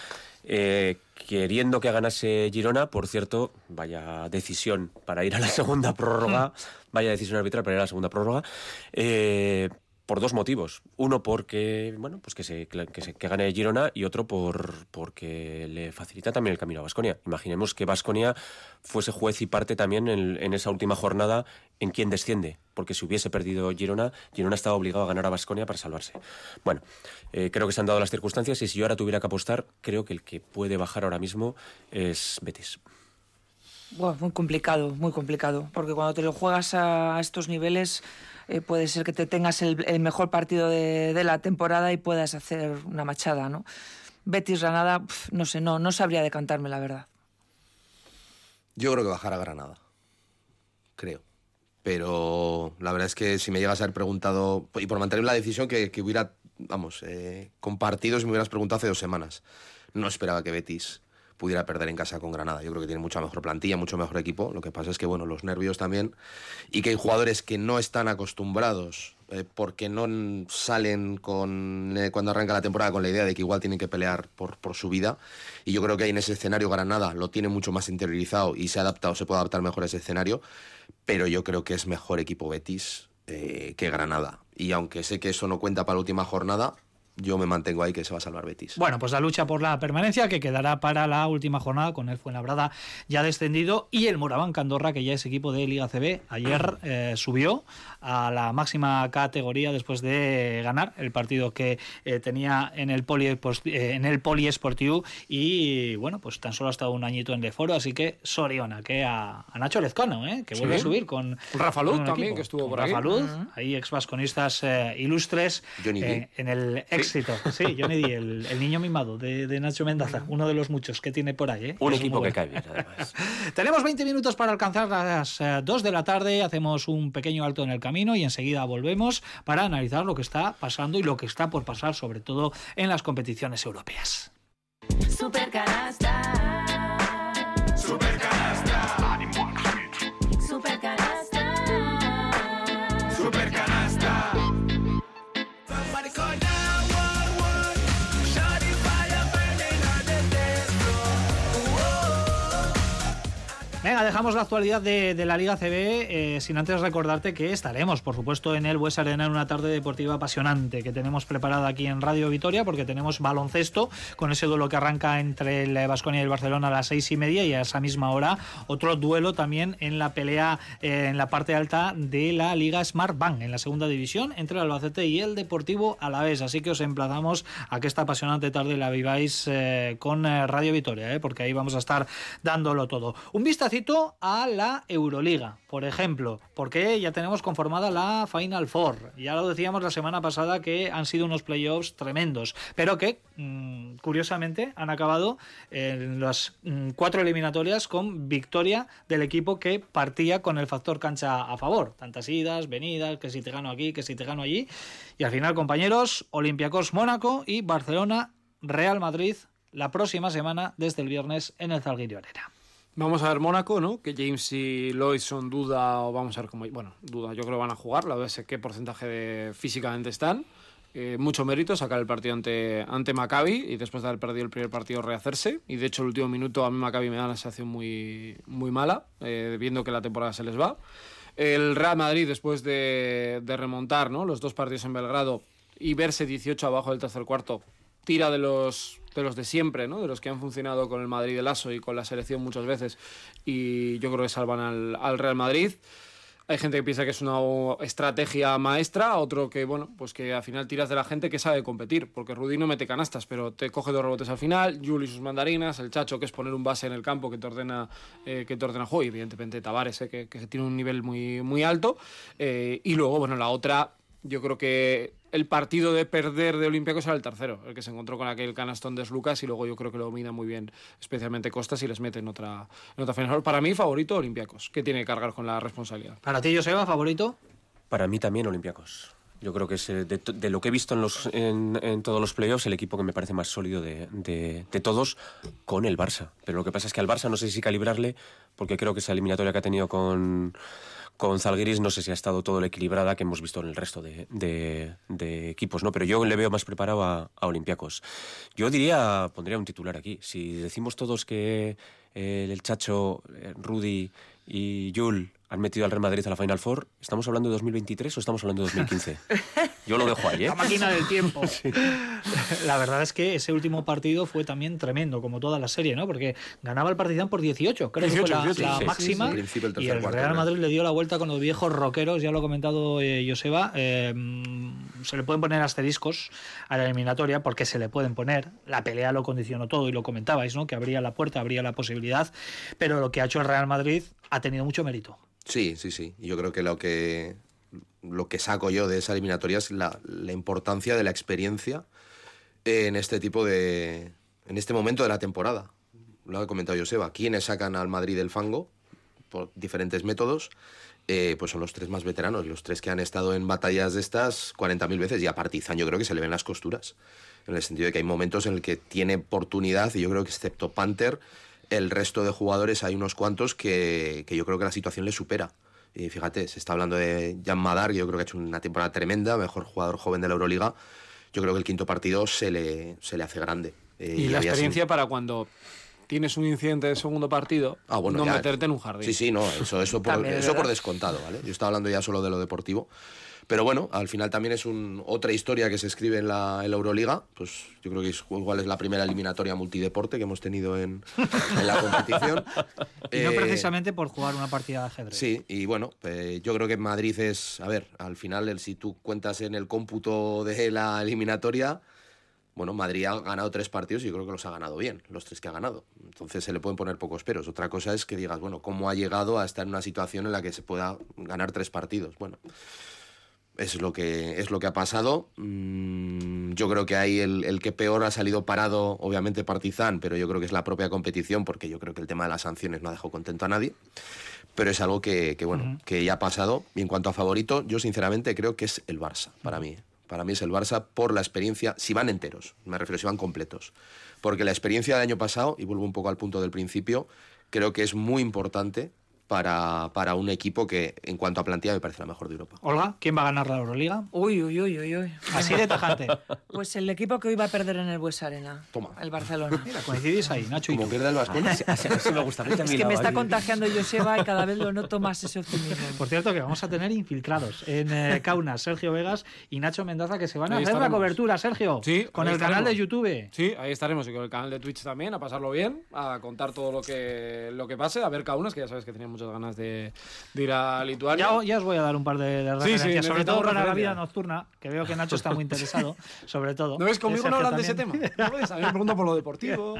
eh, queriendo que ganase Girona. Por cierto, vaya decisión para ir a la segunda prórroga. Vaya decisión arbitral para ir a la segunda prórroga. Eh, por dos motivos. Uno porque, bueno, pues que se, que se- que gane Girona y otro por porque le facilita también el camino a Basconia. Imaginemos que Basconia fuese juez y parte también en, en esa última jornada en quien desciende, porque si hubiese perdido Girona, Girona estaba obligado a ganar a Basconia para salvarse. Bueno, eh, creo que se han dado las circunstancias y si yo ahora tuviera que apostar, creo que el que puede bajar ahora mismo es Betis. Buah, muy complicado, muy complicado, porque cuando te lo juegas a estos niveles eh, puede ser que te tengas el, mejor partido de, la temporada y puedas hacer una machada, ¿no? Betis Granada, no sé, no, no sabría decantarme, la verdad. Yo creo que bajará Granada. Creo. pero la verdad es que si me llegas a haber preguntado, y por mantener la decisión que, que hubiera, vamos, eh, compartido si me hubieras preguntado hace dos semanas, no esperaba que Betis pudiera perder en casa con Granada. Yo creo que tiene mucha mejor plantilla, mucho mejor equipo. Lo que pasa es que, bueno, los nervios también. Y que hay jugadores que no están acostumbrados eh, porque no salen con, eh, cuando arranca la temporada con la idea de que igual tienen que pelear por, por su vida. Y yo creo que ahí en ese escenario Granada lo tiene mucho más interiorizado y se ha adaptado, se puede adaptar mejor a ese escenario. Pero yo creo que es mejor equipo Betis eh, que Granada. Y aunque sé que eso no cuenta para la última jornada, yo me mantengo ahí que se va a salvar Betis. Bueno, pues la lucha por la permanencia que quedará para la última jornada con el Fuenlabrada ya descendido y el Moraván Candorra, que ya es equipo de Liga CB, ayer eh, subió a la máxima categoría después de ganar el partido que eh, tenía en el, poliespos- eh, en el poliesportivo y bueno, pues tan solo ha estado un añito en de foro, así que Soriona, que a, a Nacho Lezcano, eh, que Sí. vuelve a subir con Rafa Luz con también, equipo. que estuvo Con por ahí. Rafa Luz, ahí ex vasconistas eh, ilustres Johnny eh, en el éxito. Sí, Johnny D, el, el niño mimado de, de Nacho Mendaza, uno de los muchos que tiene por ahí. ¿eh? Un Es equipo que bueno. cae bien, además. [LAUGHS] Tenemos 20 minutos para alcanzar las 2 de la tarde, hacemos un pequeño alto en el camino y enseguida volvemos para analizar lo que está pasando y lo que está por pasar, sobre todo en las competiciones europeas. Venga, dejamos la actualidad de, la Liga CB eh, sin antes recordarte que estaremos, por supuesto, en el Bues Arena en una tarde deportiva apasionante que tenemos preparada aquí en Radio Vitoria porque tenemos baloncesto con ese duelo que arranca entre el Vasconia y el Barcelona a las seis y media y a esa misma hora otro duelo también en la pelea eh, en la parte alta de la Liga Smart Bank en la segunda división entre el Albacete y el Deportivo Alavés. Así que os emplazamos a que esta apasionante tarde la viváis eh, con Radio Vitoria, porque ahí vamos a estar dándolo todo. Un vistacito a la Euroliga, por ejemplo, porque ya tenemos conformada la Final Four. Ya lo decíamos la semana pasada que han sido unos playoffs tremendos, pero que mm, curiosamente han acabado en las mm, cuatro eliminatorias con victoria del equipo que partía con el factor cancha a favor. Tantas idas, venidas, que si te gano aquí, que si te gano allí. Y al final, compañeros, Olympiacos Mónaco y Barcelona Real Madrid la próxima semana desde el viernes en el Zalgirio Arena. Vamos a ver Mónaco, ¿no? Que James y Lloyd son duda o vamos a ver cómo... Bueno, duda, yo creo que van a jugar, la verdad es qué porcentaje de, físicamente están. Eh, mucho mérito sacar el partido ante, ante Maccabi y después de haber perdido el primer partido rehacerse. Y de hecho el último minuto a mí Maccabi me da una sensación muy, muy mala, eh, viendo que la temporada se les va. El Real Madrid después de, de remontar ¿no? los dos partidos en Belgrado y verse 18 abajo del tercer cuarto, tira de los de los de siempre, ¿no? de los que han funcionado con el Madrid del ASO y con la selección muchas veces y yo creo que salvan al, al Real Madrid. Hay gente que piensa que es una estrategia maestra, otro que, bueno, pues que al final tiras de la gente que sabe competir, porque Rudy no mete canastas, pero te coge dos rebotes al final, Juli sus mandarinas, el Chacho que es poner un base en el campo que te ordena, eh, que te ordena juego, y evidentemente Tavares, eh, que, que tiene un nivel muy, muy alto, eh, y luego, bueno, la otra, yo creo que el partido de perder de Olympiacos era el tercero, el que se encontró con aquel canastón de Lucas y luego yo creo que lo domina muy bien, especialmente Costas y les mete en otra, en otra final. Para mí, favorito Olympiacos, que tiene que cargar con la responsabilidad. Para ti, Joseba, favorito. Para mí también Olympiacos. Yo creo que es eh, de, lo que he visto en, los, en, en todos los playoffs, el equipo que me parece más sólido de, de- de todos con el Barça. Pero lo que pasa es que al Barça no sé si calibrarle, porque creo que esa eliminatoria que ha tenido con, con Zalgiris no sé si ha estado todo lo equilibrada que hemos visto en el resto de, equipos, ¿no? Pero yo le veo más preparado a, a Olympiacos. Yo diría, pondría un titular aquí. Si decimos todos que eh, el Chacho, eh, Rudy y Yul han metido al Real Madrid a la Final Four, ¿estamos hablando de 2023 o estamos hablando de 2015? [LAUGHS] Yo lo dejo ahí, ¿eh? La máquina del tiempo. [LAUGHS] La verdad es que ese último partido fue también tremendo, como toda la serie, ¿no? Porque ganaba el Partizan por 18, creo que 18, fue la, 18, la sí, sí, máxima. sí. Del y el cuarto, Real. Madrid le dio la vuelta con los viejos rockeros, ya lo ha comentado eh, Joseba. eh, se le pueden poner asteriscos a la eliminatoria porque se le pueden poner. La pelea lo condicionó todo y lo comentabais, ¿no? Que abría la puerta, abría la posibilidad. Pero lo que ha hecho el Real Madrid ha tenido mucho mérito. Sí, sí, sí. Y Yo creo que lo que lo que saco yo de esa eliminatoria es la, importancia de la experiencia en este tipo de en este momento de la temporada. Lo ha comentado Joseba. ¿Quiénes sacan al Madrid del fango? por diferentes métodos, eh, pues son los tres más veteranos, los tres que han estado en batallas de estas 40.000 veces. Y a Partizan yo creo que se le ven las costuras, en el sentido de que hay momentos en el que tiene oportunidad y yo creo que excepto Panther, el resto de jugadores hay unos cuantos que, que yo creo que la situación le supera. Y fíjate, se está hablando de Jan Madar, que yo creo que ha hecho una temporada tremenda, mejor jugador joven de la Euroliga. Yo creo que el quinto partido se le, se le hace grande. Eh, Y la experiencia para cuando tienes un incidente de segundo partido, Ah, bueno, no ya. meterte en un jardín. Sí, sí, no, eso, eso, por, eso por descontado, ¿vale? Yo estaba hablando ya solo de lo deportivo. Pero bueno, al final también es un, otra historia que se escribe en la, en la Euroliga. Pues yo creo que es, igual es la primera eliminatoria multideporte que hemos tenido en, en la competición. [LAUGHS] Y no Eh, precisamente por jugar una partida de ajedrez. Sí, y bueno, eh, yo creo que Madrid es, a ver, al final, el, si tú cuentas en el cómputo de la eliminatoria, bueno, Madrid ha ganado tres partidos y yo creo que los ha ganado bien, los tres que ha ganado. Entonces se le pueden poner pocos peros. Otra cosa es que digas, bueno, ¿cómo ha llegado a estar en una situación en la que se pueda ganar tres partidos? Bueno, es lo que, es lo que ha pasado. Mm, yo creo que ahí el, el que peor ha salido parado, obviamente Partizan, pero yo creo que es la propia competición, porque yo creo que el tema de las sanciones no ha dejado contento a nadie. Pero es algo que, que, bueno, que ya ha pasado. Y en cuanto a favorito, yo sinceramente creo que es el Barça, para mí. Para mí es el Barça por la experiencia, si van enteros, me refiero, si van completos. Porque la experiencia del año pasado, y vuelvo un poco al punto del principio, creo que es muy importante para, para un equipo que, en cuanto a plantilla, me parece la mejor de Europa. Olga, ¿quién va a ganar la Euroliga? Uy, uy, uy, uy, uy. Así de tajante. [LAUGHS] Pues el equipo que hoy va a perder en el Bues Arena. Toma. El Barcelona. Mira, coincidís ahí, Nacho y Como tú. pierde el Vasconia, [LAUGHS] Así, así me gusta. Es que me está ahí. contagiando Joseba y cada vez lo noto más ese optimismo. Por cierto, que vamos a tener infiltrados en eh, Kaunas, Sergio Vegas y Nacho Mendaza, que se van a Ahí hacer la estaremos. cobertura, Sergio. Sí, con el canal de. YouTube. Sí, ahí estaremos y con el canal de Twitch también, a pasarlo bien, a contar todo lo que, lo que pase, a ver Kaunas, que ya sabes que tenía muchas ganas de, de ir a Lituania. Ya, ya os voy a dar un par de, de Sí, sí, referencias, sobre todo para la referencias. vida nocturna, que veo que Nacho está muy interesado, [LAUGHS] sobre todo. ¿No ves? Conmigo Eh, no hablan de ese tema. ¿No ves? A mí me preguntan por lo deportivo.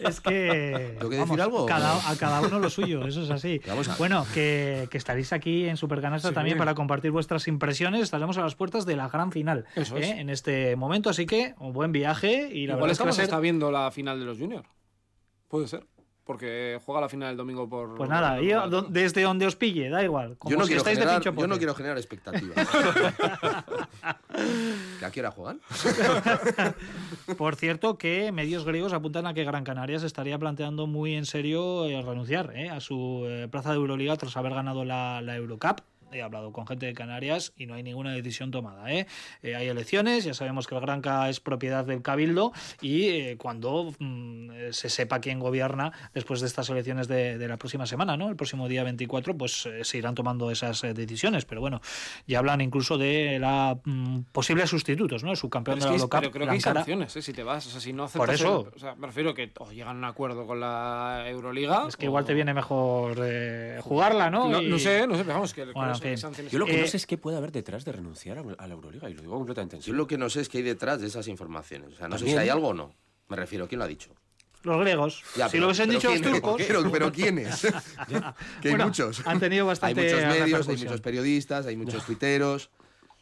Es que. ¿Tengo que decir algo? cada- a cada uno lo suyo, eso es así. Bueno, que, que estaréis aquí en Supercanasta Sí. también para compartir vuestras impresiones. Estaremos a las puertas de la gran final Eso ¿eh? es. en este momento. Así que, un buen viaje y la Igual verdad es que ser. está viendo la final de los Junior. Puede ser. Porque juega la final el domingo por. Pues nada, desde donde os pille, da igual. Como yo no, si quiero estáis de generar, pincho yo no quiero generar expectativas. [LAUGHS] ¿Que ¿A qué hora juegan? [LAUGHS] Por cierto, que medios griegos apuntan a que Gran Canaria se estaría planteando muy en serio eh, renunciar eh, a su eh, plaza de Euroliga tras haber ganado la, la Eurocup. He hablado con gente de Canarias y no hay ninguna decisión tomada. ¿eh? Eh, hay elecciones, ya sabemos que el Granca es propiedad del Cabildo y eh, cuando mm, eh, se sepa quién gobierna después de estas elecciones de, de la próxima semana, ¿no? el próximo día 24, pues se irán tomando esas decisiones. Pero bueno, ya hablan incluso de la mm, posibles sustitutos, ¿no? El subcampeón Pero, de la Eurocup. pero creo que hay sanciones, ¿eh? Si te vas, o sea, si no aceptas. Por eso. el- o sea, me refiero que o llegan a un acuerdo con la Euroliga. Es que igual te viene mejor jugarla, ¿no? No, Y- no sé, no sé, pero vamos, que, Bueno, no en sé qué fin. sanciones- Yo lo que Eh, no sé es qué puede haber detrás de renunciar a la Euroliga, y lo digo completamente en Yo serio. lo que no sé es qué hay detrás de esas informaciones. O sea, no sé si hay algo o no. Me refiero, ¿quién lo ha dicho? Los griegos. Ya, si pero- lo hubiesen dicho los ¿quién- turcos. Pero, pero ¿quiénes? [LAUGHS] que hay Bueno, muchos. Han tenido Hay bastante muchos medios, hay muchos periodistas, hay muchos [LAUGHS] tuiteros.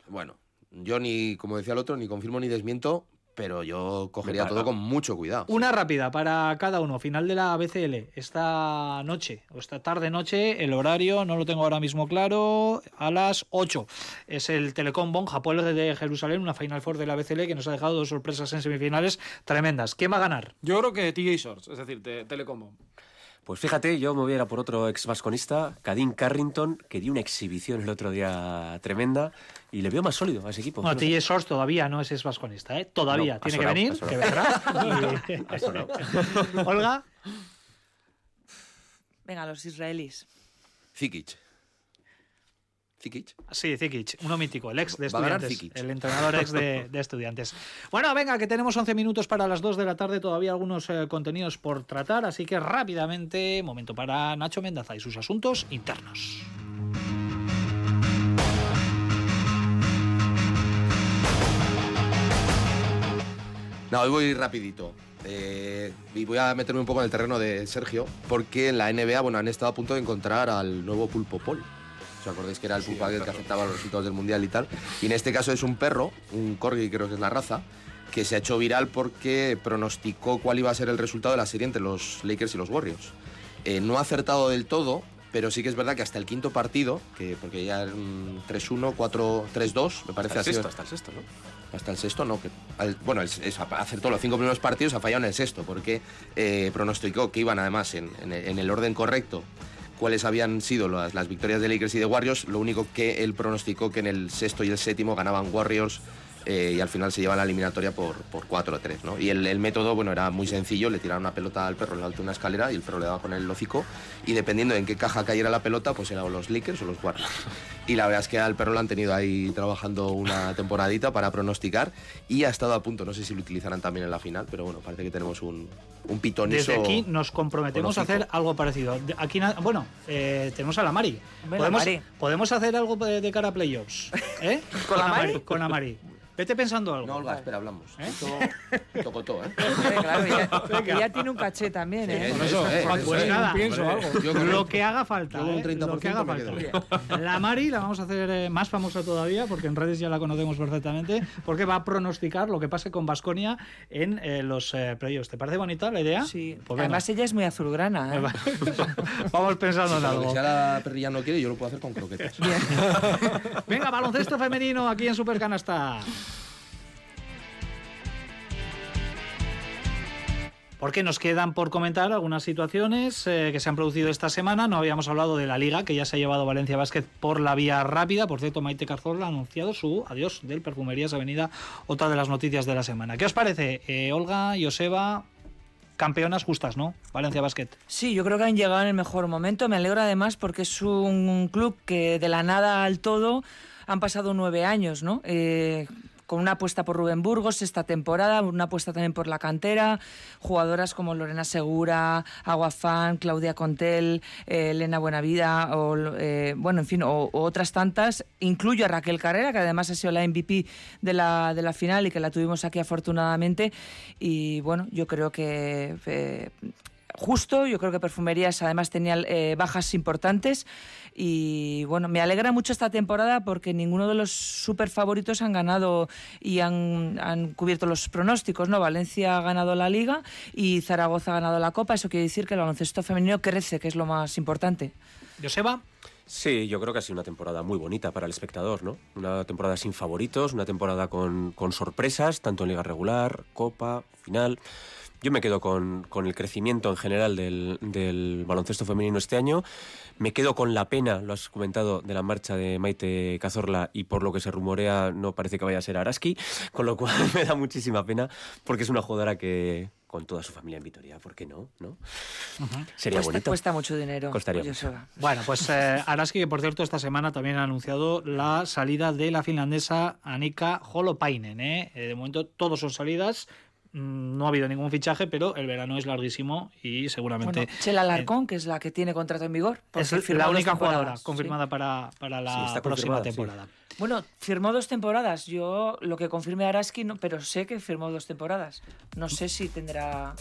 Bueno, yo ni, como decía el otro, ni confirmo ni desmiento, pero yo cogería todo con mucho cuidado. Una rápida para cada uno. Final de la BCL. Esta noche, o esta tarde-noche, el horario no lo tengo ahora mismo claro, a las 8. Es el Telecom Bon Japón de Jerusalén, una Final Four de la BCL que nos ha dejado dos sorpresas en semifinales tremendas. ¿Quién va a ganar? Yo creo que TJ Shorts, es decir, te- Telecombo. Pues fíjate, yo me voy a ir a por otro ex vasconista, Cadín Carrington, que dio una exhibición el otro día tremenda y le veo más sólido a ese equipo. Bueno. TJ Source todavía no es ex vasconista, ¿eh? Todavía. No, Tiene sonado, que venir, que vendrá. [LAUGHS] Olga. Venga, los israelíes. Zikic. Zikic. Sí, Zikic, uno mítico, el ex de Va a ganar estudiantes. El entrenador ex de, de estudiantes. Bueno, venga, que tenemos 11 minutos para las 2 de la tarde, todavía algunos eh, contenidos por tratar, así que rápidamente, momento para Nacho Mendaza y sus asuntos internos. No, hoy voy rapidito. Eh, y voy a meterme un poco en el terreno de Sergio, porque en la NBA bueno, han estado a punto de encontrar al nuevo Pulpo Pol. ¿Os acordáis que era el pulpo aquel que afectaba los resultados del Mundial y tal? Y en este caso es un perro, un corgi creo que es la raza, que se ha hecho viral porque pronosticó cuál iba a ser el resultado de la serie entre los Lakers y los Warriors. eh, no ha acertado del todo, pero sí que es verdad que hasta el quinto partido, que porque ya eran 3-1, 4-3-2, me parece Hasta el así. sexto, hasta el sexto, ¿no? Hasta el sexto, no. Que, al- bueno, el- es- acertó los cinco primeros partidos, ha fallado en el sexto, porque eh, pronosticó que iban además en, en el- en el orden correcto cuáles habían sido las, victorias de Lakers y de Warriors. Lo único que él pronosticó que en el sexto y el séptimo ganaban Warriors eh, y al final se llevan la eliminatoria por, por 4-3. ¿no? Y el, el método bueno, era muy sencillo, le tiraron una pelota al perro en de una escalera y el perro le daba con el hocico y dependiendo de en qué caja cayera la pelota, pues eran o los Lakers o los Warriors. Y la verdad es que al perro lo han tenido ahí trabajando una temporadita para pronosticar y ha estado a punto, no sé si lo utilizarán también en la final, pero bueno, parece que tenemos un, un pitoniso. Desde aquí nos comprometemos a hacer algo parecido. Aquí, bueno, eh, tenemos a la Mari. La ¿Podemos, Mari. podemos hacer algo de, de cara a playoffs. [LAUGHS] ¿eh? ¿Con la Mari? Con la Mari. Vete pensando algo. No, Olga, espera, hablamos. ¿Eh? Esto tocotó, ¿eh? [LAUGHS] Claro, ya, que ya tiene un caché también, ¿eh? Por eso, eh, Pues eso, eh. nada, pienso algo. yo con lo que haga falta. un ¿eh? 30% Lo que haga falta. La Mari la vamos a hacer eh, más famosa todavía porque en redes ya la conocemos perfectamente porque va a pronosticar lo que pase con Basconia en eh, los eh, playoffs. ¿Te parece bonita la idea? Sí. Pues. Además ella es muy azulgrana, ¿eh? [LAUGHS] Vamos pensando en algo. si la perrilla no quiere, yo lo puedo hacer con croquetas. [LAUGHS] Venga, baloncesto femenino aquí en Supercanasta. Porque nos quedan por comentar algunas situaciones eh, que se han producido esta semana. No habíamos hablado de la liga, que ya se ha llevado Valencia Basket por la vía rápida. Por cierto, Maite Cazorla ha anunciado su adiós del Perfumerías Avenida, otra de las noticias de la semana. ¿Qué os parece? Eh, Olga, Joseba, campeonas justas, ¿no? Valencia Basket. Sí, yo creo que han llegado en el mejor momento. Me alegra además porque es un club que de la nada al todo han pasado nueve años, ¿no? Eh, con una apuesta por Rubén Burgos esta temporada, una apuesta también por la cantera, jugadoras como Lorena Segura, Aguafán, Claudia Contel, eh, Elena Buenavida, eh, bueno, en fin, o otras tantas. Incluyo a Raquel Carrera, que además ha sido la MVP de la, de la final y que la tuvimos aquí afortunadamente. Y bueno, yo creo que eh, justo. Yo creo que Perfumerías además tenía eh, bajas importantes. Y bueno, me alegra mucho esta temporada porque ninguno de los super favoritos han ganado y han, han cubierto los pronósticos. ¿no? Valencia ha ganado la liga y Zaragoza ha ganado la copa. Eso quiere decir que el baloncesto femenino crece, que es lo más importante. Joseba, Sí, yo creo que ha sido una temporada muy bonita para el espectador, ¿no? Una temporada sin favoritos, una temporada con, con sorpresas, tanto en liga regular, copa, final. Yo me quedo con, con el crecimiento en general del, del baloncesto femenino este año. Me quedo con la pena, lo has comentado, de la marcha de Maite Cazorla y por lo que se rumorea no parece que vaya a ser Araski, con lo cual [LAUGHS] me da muchísima pena porque es una jugadora que con toda su familia en Vitoria, ¿por qué no? ¿no? Sería Cuesta, bonito. cuesta mucho dinero. Costaría mucho. Bueno, pues eh, Araski, que por cierto esta semana también ha anunciado la salida de la finlandesa Annika Holopainen. ¿eh? Eh, de momento todos son salidas. Mm, No ha habido ningún fichaje, pero el verano es larguísimo y seguramente Bueno, Chela Alarcón, que es la que tiene contrato en vigor. es la única jugadora sí. confirmada para, para la próxima confirmada, sí. Bueno, firmó dos temporadas. Yo lo que confirme Araski, no, pero sé que firmó dos temporadas. No sé si tendrá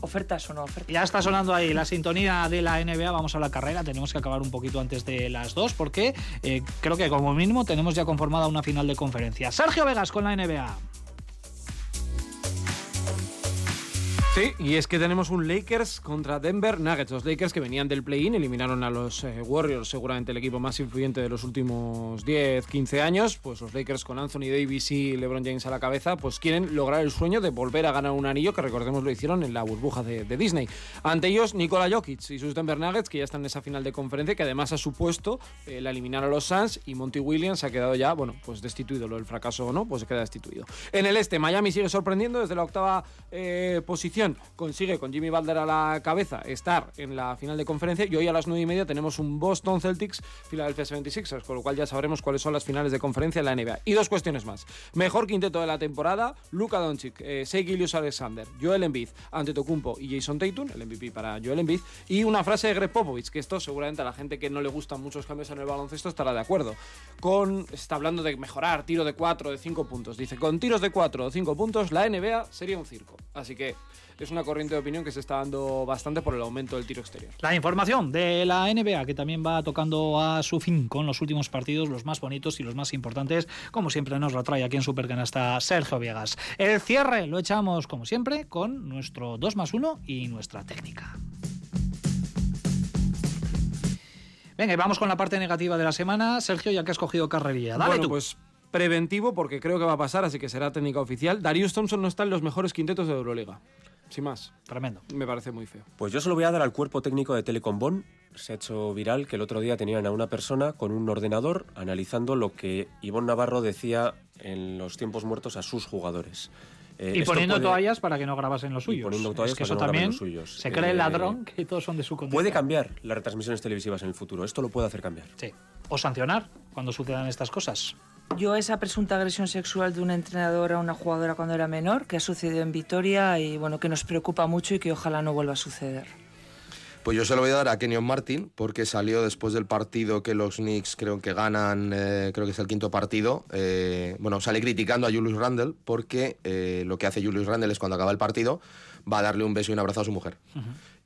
ofertas o no ofertas. Ya está sonando ahí la sintonía de la NBA. Vamos a la carrera. Tenemos que acabar un poquito antes de las dos porque eh, creo que como mínimo tenemos ya conformada una final de conferencia. Sergio Vegas con la NBA. Sí, y es que tenemos un Lakers contra Denver Nuggets. Los Lakers que venían del play-in eliminaron a los eh, Warriors, seguramente el equipo más influyente de los últimos 10, 15 años. Pues los Lakers con Anthony Davis y LeBron James a la cabeza, pues quieren lograr el sueño de volver a ganar un anillo que recordemos lo hicieron en la burbuja de, Disney. Ante ellos, Nikola Jokic y sus Denver Nuggets, que ya están en esa final de conferencia, que además ha supuesto eh, la eliminar a los Suns y Monty Williams ha quedado ya, bueno, pues destituido. Lo del fracaso o no, pues queda destituido. En el este, Miami sigue sorprendiendo desde la octava eh, posición consigue con Jimmy Butler a la cabeza estar en la final de conferencia y hoy a las 9 y media tenemos un Boston Celtics Philadelphia 76ers, con lo cual ya sabremos cuáles son las finales de conferencia en la NBA. Y dos cuestiones más. Mejor quinteto de la temporada, Luka Doncic, eh, Alexander, Joel Embiid, Antetokounmpo y Jason Tatum, el MVP para Joel Embiid, y una frase de Greg Popovich, que esto seguramente a la gente que no le gustan muchos cambios en el baloncesto estará de acuerdo. Con, está hablando de mejorar tiro de 4 de 5 puntos. Dice, con tiros de 4 o 5 puntos la NBA sería un circo. Así que es una corriente de opinión que se está dando bastante por el aumento del tiro exterior. La información de la NBA que también va tocando a su fin con los últimos partidos, los más bonitos y los más importantes, como siempre nos lo trae aquí en Supercanasta Sergio Viegas. El cierre lo echamos como siempre con nuestro 2 más 1 y nuestra técnica. Venga, y vamos con la parte negativa de la semana. Sergio, ya que has cogido carrerilla. Dale bueno, tú. pues preventivo porque creo que va a pasar, así que será técnica oficial. Darius Thompson no está en los mejores quintetos de Euroliga. Sin más. Tremendo. Me parece muy feo. Pues yo se lo voy a dar al cuerpo técnico de Telecom Bonn. Se ha hecho viral que el otro día tenían a una persona con un ordenador analizando lo que Ivonne Navarro decía en los tiempos muertos a sus jugadores. Eh, Y poniendo puede- toallas para que no grabasen los Y suyos. poniendo toallas es que para eso que no también los suyos. se cree el Eh, ladrón que todos son de su condición. Puede cambiar las retransmisiones televisivas en el futuro. Esto lo puede hacer cambiar. Sí. O sancionar cuando sucedan estas cosas. Yo esa presunta agresión sexual de una entrenadora a una jugadora cuando era menor, que ha sucedido en Vitoria y bueno, que nos preocupa mucho y que ojalá no vuelva a suceder. Pues yo se lo voy a dar a Kenyon Martin, porque salió después del partido que los Knicks creo que ganan, eh, creo que es el quinto partido. eh, bueno, sale criticando a Julius Randle, porque eh, lo que hace Julius Randle es cuando acaba el partido, va a darle un beso y un abrazo a su mujer.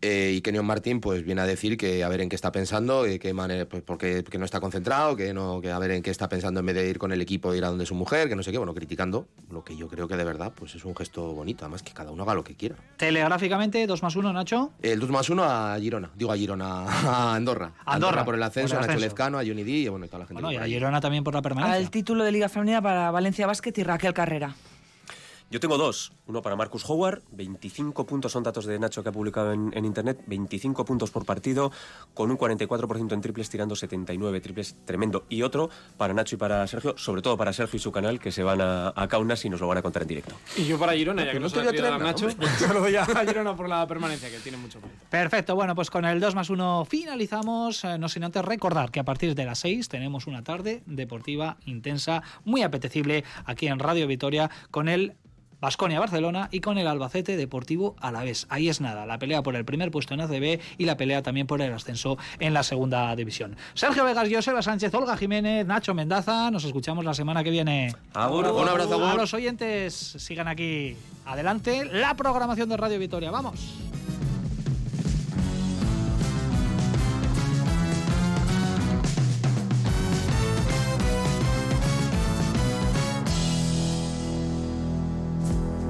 Eh, y Kenyon Martin pues viene a decir que a ver en qué está pensando, eh, qué manera, pues, porque, que no está concentrado, que no, que a ver en qué está pensando en vez de ir con el equipo ir a donde su mujer, que no sé qué, bueno, criticando lo que yo creo que de verdad pues es un gesto bonito, además que cada uno haga lo que quiera. Telegráficamente, 2 más 1, Nacho. El 2 más 1 a Girona, digo a Girona, [LAUGHS] a Andorra. Andorra, por el ascenso, por el a Nacho ascenso. Lezcano, a Johnny D y bueno, y toda la gente. Bueno, que y a. Girona también por la permanencia. Al título de Liga Femenina para Valencia Basket y Raquel Carrera. Yo tengo dos. Uno para Marcus Howard, 25 puntos son datos de Nacho que ha publicado en, en internet, 25 puntos por partido, con un 44% en triples, tirando 79 triples, tremendo. Y otro para Nacho y para Sergio, sobre todo para Sergio y su canal, que se van a, a Kaunas y nos lo van a contar en directo. Y yo para Girona, ya que no no te se voy lo a Nacho, lo [LAUGHS] doy a Girona por la permanencia, que tiene mucho mérito. Perfecto, bueno, pues con el 2 más 1 finalizamos. Eh, no sin antes recordar que a partir de las 6 tenemos una tarde deportiva intensa, muy apetecible aquí en Radio Vitoria con el Basconia Barcelona y con el Albacete Deportivo Alavés. Ahí es nada, la pelea por el primer puesto en ACB y la pelea también por el ascenso en la segunda división. Sergio Vegas, Joseba Sánchez, Olga Jiménez, Nacho Mendaza, nos escuchamos la semana que viene. Agur. Un abrazo, A los oyentes, sigan aquí adelante la programación de Radio Vitoria. Vamos.